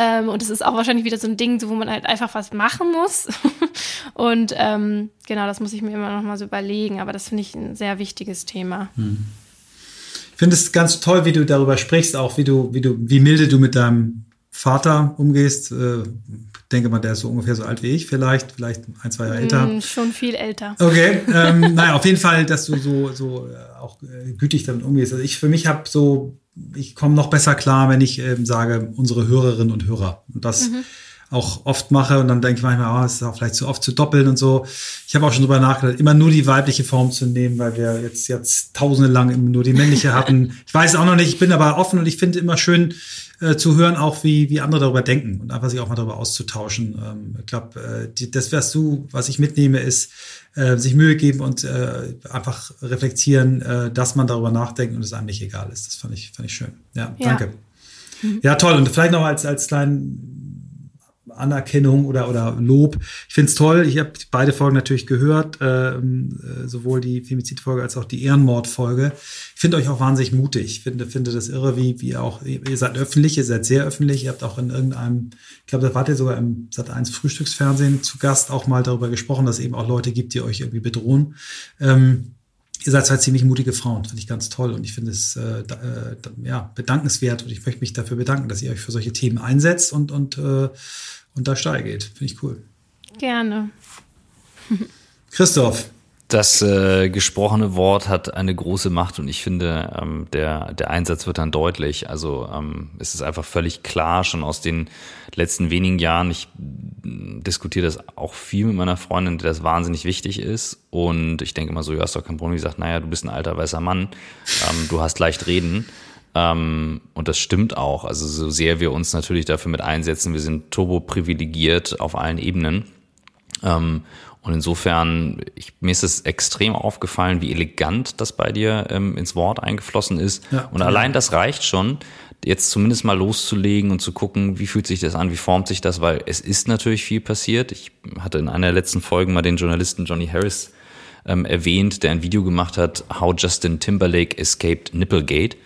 Ähm, und es ist auch wahrscheinlich wieder so ein Ding, so, wo man halt einfach was machen muss. <laughs> und ähm, genau, das muss ich mir immer noch mal so überlegen. Aber das finde ich ein sehr wichtiges Thema. Hm. Ich finde es ganz toll, wie du darüber sprichst, auch wie du, wie du, wie milde du mit deinem Vater umgehst. Äh, denke mal, der ist so ungefähr so alt wie ich, vielleicht, vielleicht ein, zwei Jahre älter. Mm, schon viel älter. Okay, <laughs> ähm, naja, auf jeden Fall, dass du so, so äh, auch äh, gütig damit umgehst. Also ich für mich habe so, ich komme noch besser klar, wenn ich ähm, sage, unsere Hörerinnen und Hörer. Und das mhm. auch oft mache und dann denke ich manchmal, oh, es ist auch vielleicht zu oft zu doppeln und so. Ich habe auch schon drüber nachgedacht, immer nur die weibliche Form zu nehmen, weil wir jetzt, jetzt tausende lang nur die männliche hatten. Ich weiß auch noch nicht, ich bin aber offen und ich finde immer schön, äh, zu hören, auch wie, wie andere darüber denken und einfach sich auch mal darüber auszutauschen. Ähm, ich glaube, äh, das, was du, was ich mitnehme, ist, äh, sich Mühe geben und äh, einfach reflektieren, äh, dass man darüber nachdenkt und es einem nicht egal ist. Das fand ich, fand ich schön. Ja, ja. danke. Mhm. Ja, toll. Und vielleicht noch als, als kleinen Anerkennung oder, oder Lob. Ich finde es toll. Ich habe beide Folgen natürlich gehört, ähm, äh, sowohl die Femizidfolge als auch die Ehrenmordfolge. Ich finde euch auch wahnsinnig mutig. Ich finde, finde das irre, wie, wie auch, ihr seid öffentlich, ihr seid sehr öffentlich. Ihr habt auch in irgendeinem, ich glaube, da wart ihr sogar im Sat 1 Frühstücksfernsehen zu Gast auch mal darüber gesprochen, dass es eben auch Leute gibt, die euch irgendwie bedrohen. Ähm, ihr seid zwei ziemlich mutige Frauen, finde ich ganz toll und ich finde es äh, da, äh, ja, bedankenswert und ich möchte mich dafür bedanken, dass ihr euch für solche Themen einsetzt und, und äh, und da steil geht. Finde ich cool. Gerne. Christoph. Das äh, gesprochene Wort hat eine große Macht und ich finde, ähm, der, der Einsatz wird dann deutlich. Also ähm, es ist einfach völlig klar, schon aus den letzten wenigen Jahren. Ich mm, diskutiere das auch viel mit meiner Freundin, der das wahnsinnig wichtig ist. Und ich denke immer so, ja, ist doch kein Problem. Die sagt, naja, du bist ein alter weißer Mann, ähm, du hast leicht reden. Ähm, und das stimmt auch. Also so sehr wir uns natürlich dafür mit einsetzen, wir sind turbo privilegiert auf allen Ebenen. Ähm, und insofern, ich, mir ist es extrem aufgefallen, wie elegant das bei dir ähm, ins Wort eingeflossen ist. Ja, und allein das reicht schon, jetzt zumindest mal loszulegen und zu gucken, wie fühlt sich das an, wie formt sich das, weil es ist natürlich viel passiert. Ich hatte in einer der letzten Folgen mal den Journalisten Johnny Harris ähm, erwähnt, der ein Video gemacht hat, How Justin Timberlake Escaped Nipplegate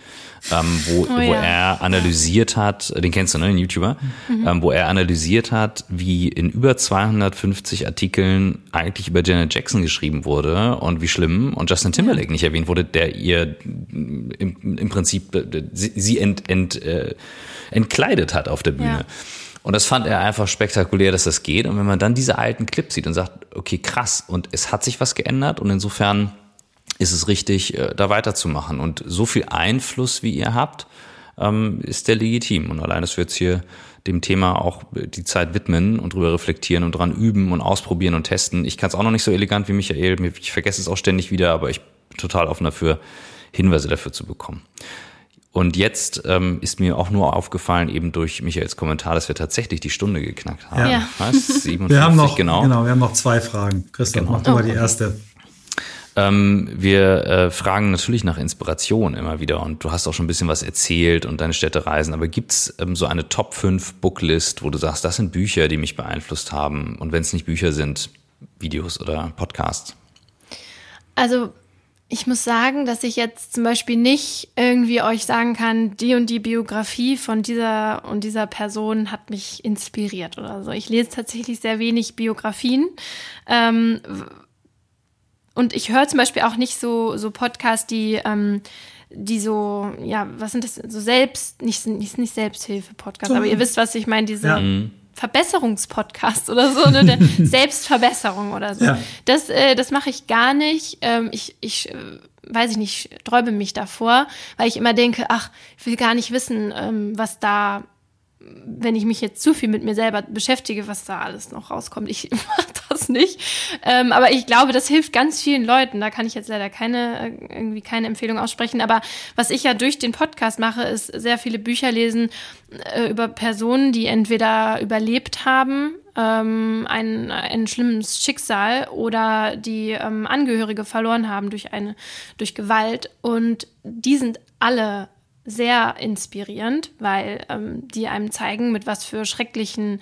ähm, wo, oh, wo er analysiert hat, den kennst du, ne, den YouTuber, mhm. ähm, wo er analysiert hat, wie in über 250 Artikeln eigentlich über Janet Jackson geschrieben wurde und wie schlimm und Justin Timberlake nicht erwähnt wurde, der ihr im, im Prinzip äh, sie ent, ent, äh, entkleidet hat auf der Bühne. Ja. Und das fand er einfach spektakulär, dass das geht. Und wenn man dann diese alten Clips sieht und sagt, okay, krass, und es hat sich was geändert und insofern ist es richtig, äh, da weiterzumachen. Und so viel Einfluss, wie ihr habt, ähm, ist der legitim. Und allein, dass wir jetzt hier dem Thema auch die Zeit widmen und drüber reflektieren und dran üben und ausprobieren und testen. Ich kann es auch noch nicht so elegant wie Michael. Ich vergesse es auch ständig wieder, aber ich bin total offen dafür, Hinweise dafür zu bekommen. Und jetzt ähm, ist mir auch nur aufgefallen, eben durch Michaels Kommentar, dass wir tatsächlich die Stunde geknackt haben. Ja. Was? <laughs> 57, wir haben noch, genau. genau. Wir haben noch zwei Fragen. Christoph, genau. mach du mal die erste. Ähm, wir äh, fragen natürlich nach Inspiration immer wieder und du hast auch schon ein bisschen was erzählt und deine Städtereisen, aber gibt's ähm, so eine Top 5 Booklist, wo du sagst, das sind Bücher, die mich beeinflusst haben und wenn es nicht Bücher sind, Videos oder Podcasts? Also ich muss sagen, dass ich jetzt zum Beispiel nicht irgendwie euch sagen kann, die und die Biografie von dieser und dieser Person hat mich inspiriert oder so. Ich lese tatsächlich sehr wenig Biografien. Ähm, und ich höre zum Beispiel auch nicht so, so Podcasts, die, ähm, die so, ja, was sind das, so selbst, nicht, nicht, nicht Selbsthilfe-Podcasts, aber ihr wisst, was ich meine, diese ja. Mhm. Verbesserungspodcast oder so, ne, der <laughs> Selbstverbesserung oder so. Ja. Das, äh, das mache ich gar nicht. Ähm, ich, ich äh, weiß ich nicht, sträube mich davor, weil ich immer denke, ach, ich will gar nicht wissen, ähm, was da wenn ich mich jetzt zu viel mit mir selber beschäftige, was da alles noch rauskommt. Ich <laughs> mache es nicht. Ähm, aber ich glaube, das hilft ganz vielen Leuten. Da kann ich jetzt leider keine, äh, irgendwie keine Empfehlung aussprechen. Aber was ich ja durch den Podcast mache, ist sehr viele Bücher lesen äh, über Personen, die entweder überlebt haben, ähm, ein, ein schlimmes Schicksal oder die ähm, Angehörige verloren haben durch eine, durch Gewalt. Und die sind alle sehr inspirierend, weil ähm, die einem zeigen, mit was für schrecklichen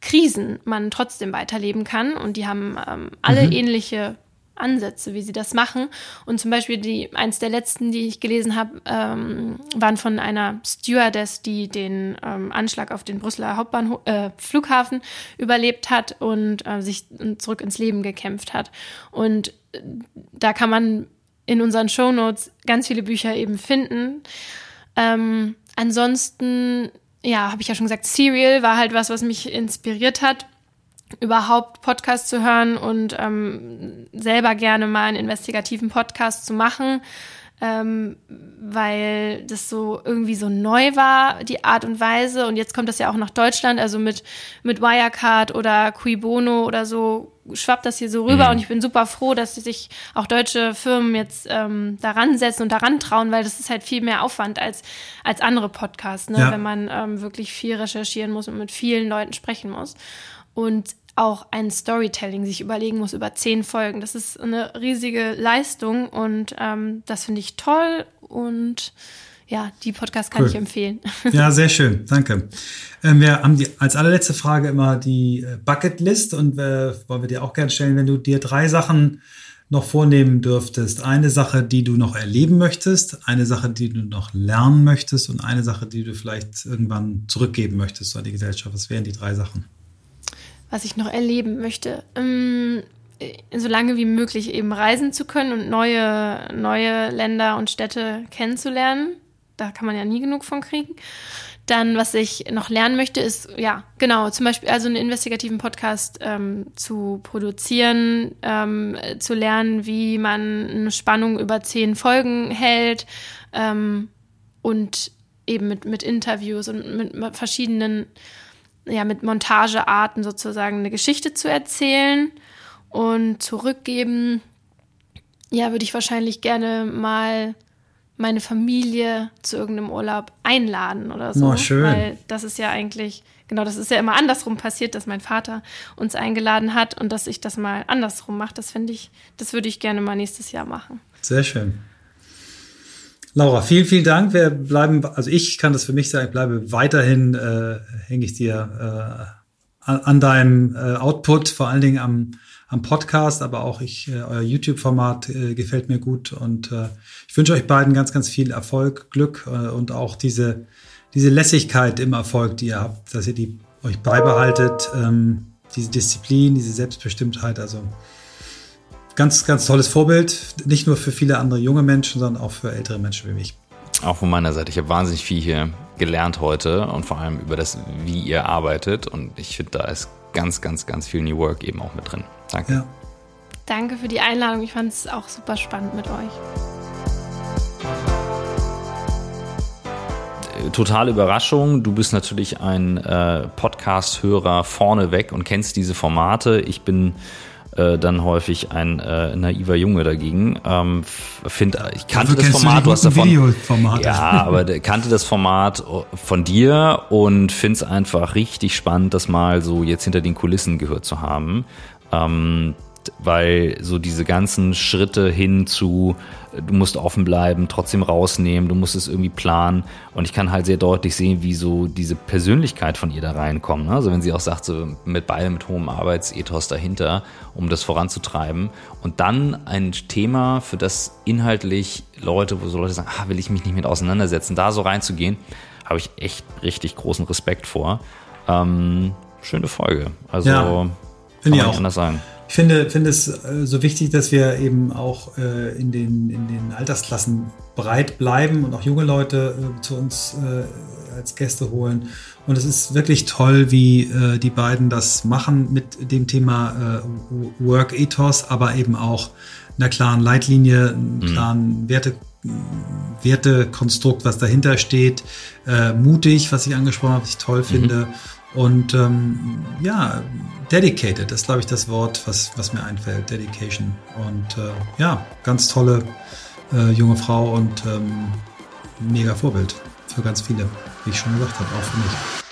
Krisen man trotzdem weiterleben kann. Und die haben ähm, alle mhm. ähnliche Ansätze, wie sie das machen. Und zum Beispiel die eins der letzten, die ich gelesen habe, ähm, waren von einer Stewardess, die den ähm, Anschlag auf den Brüsseler Hauptbahnhof, äh, Flughafen überlebt hat und äh, sich zurück ins Leben gekämpft hat. Und äh, da kann man in unseren Shownotes ganz viele Bücher eben finden. Ähm, ansonsten, ja, habe ich ja schon gesagt, Serial war halt was, was mich inspiriert hat, überhaupt Podcasts zu hören und ähm, selber gerne mal einen investigativen Podcast zu machen ähm, weil das so irgendwie so neu war, die Art und Weise. Und jetzt kommt das ja auch nach Deutschland, also mit, mit Wirecard oder Cui Bono oder so schwappt das hier so rüber. Mhm. Und ich bin super froh, dass sich auch deutsche Firmen jetzt ähm, daran setzen und daran trauen, weil das ist halt viel mehr Aufwand als, als andere Podcasts, ne? Ja. wenn man ähm, wirklich viel recherchieren muss und mit vielen Leuten sprechen muss. Und auch ein Storytelling sich überlegen muss über zehn Folgen. Das ist eine riesige Leistung und ähm, das finde ich toll und ja, die Podcast kann cool. ich empfehlen. <laughs> Ja, sehr schön, danke. Ähm, wir haben die, als allerletzte Frage immer die äh, Bucketlist und äh, wollen wir dir auch gerne stellen, wenn du dir drei Sachen noch vornehmen dürftest. Eine Sache, die du noch erleben möchtest, eine Sache, die du noch lernen möchtest und eine Sache, die du vielleicht irgendwann zurückgeben möchtest an die Gesellschaft. Was wären die drei Sachen? Was ich noch erleben möchte. Ähm, so lange wie möglich eben reisen zu können und neue, neue Länder und Städte kennenzulernen. Da kann man ja nie genug von kriegen. Dann, was ich noch lernen möchte, ist, ja, genau, zum Beispiel also einen investigativen Podcast ähm, zu produzieren, ähm, zu lernen, wie man eine Spannung über zehn Folgen hält ähm, und eben mit, mit Interviews und mit verschiedenen ja, mit Montagearten sozusagen eine Geschichte zu erzählen und zurückgeben. Ja, würde ich wahrscheinlich gerne mal meine Familie zu irgendeinem Urlaub einladen oder so. Oh, schön. Weil das ist ja eigentlich, genau, das ist ja immer andersrum passiert, dass mein Vater uns eingeladen hat und dass ich das mal andersrum mache. Das finde ich, das würde ich gerne mal nächstes Jahr machen. Sehr schön. Laura, vielen, vielen Dank. Wir bleiben, also ich kann das für mich sagen, ich bleibe weiterhin, äh, hänge ich dir äh, an, deinem äh, Output, vor allen Dingen am, am Podcast, aber auch ich, äh, euer YouTube-Format äh, gefällt mir gut und äh, ich wünsche euch beiden ganz, ganz viel Erfolg, Glück äh, und auch diese, diese Lässigkeit im Erfolg, die ihr habt, dass ihr die euch beibehaltet, ähm, diese Disziplin, diese Selbstbestimmtheit, also ganz, ganz tolles Vorbild, nicht nur für viele andere junge Menschen, sondern auch für ältere Menschen wie mich. Auch von meiner Seite. Ich habe wahnsinnig viel hier gelernt heute und vor allem über das, wie ihr arbeitet. Und ich finde, da ist ganz, ganz, ganz viel New Work eben auch mit drin. Danke. Ja. Danke für die Einladung. Ich fand es auch super spannend mit euch. Totale Überraschung. Du bist natürlich ein äh, Podcast-Hörer vorneweg und kennst diese Formate. Ich bin äh, dann häufig ein äh, naiver Junge dagegen. Ähm, find, ich kannte das Format, du, du hast davon. Ja, aber kannte das Format äh, von dir und finde es einfach richtig spannend, das mal so jetzt hinter den Kulissen gehört zu haben. Ähm, weil so diese ganzen Schritte hin zu, du musst offen bleiben, trotzdem rausnehmen, du musst es irgendwie planen. Und ich kann halt sehr deutlich sehen, wie so diese Persönlichkeit von ihr da reinkommt. Ne? Also wenn sie auch sagt, so mit beide mit hohem Arbeitsethos dahinter, um das voranzutreiben. Und dann ein Thema, für das inhaltlich Leute, wo so Leute sagen, ah, will ich mich nicht mit auseinandersetzen, da so reinzugehen, habe ich echt richtig großen Respekt vor. Ähm, schöne Folge. Also ja, kann man nicht anders sagen ich finde, finde es äh, so wichtig, dass wir eben auch äh, in, den, in den Altersklassen breit bleiben und auch junge Leute äh, zu uns als Gäste holen. Und es ist wirklich toll, wie äh, die beiden das machen mit dem Thema äh, Work Ethos, aber eben auch einer klaren Leitlinie, einem mhm. klaren Werte, Wertekonstrukt, was dahinter steht. mutig, was ich angesprochen habe, was ich toll mhm. Und ähm, ja, dedicated ist, glaube ich, das Wort, was, was mir einfällt. Dedication. Und äh, ja, ganz tolle äh, junge Frau und ähm, mega Vorbild für ganz viele, wie ich schon gesagt habe, auch für mich.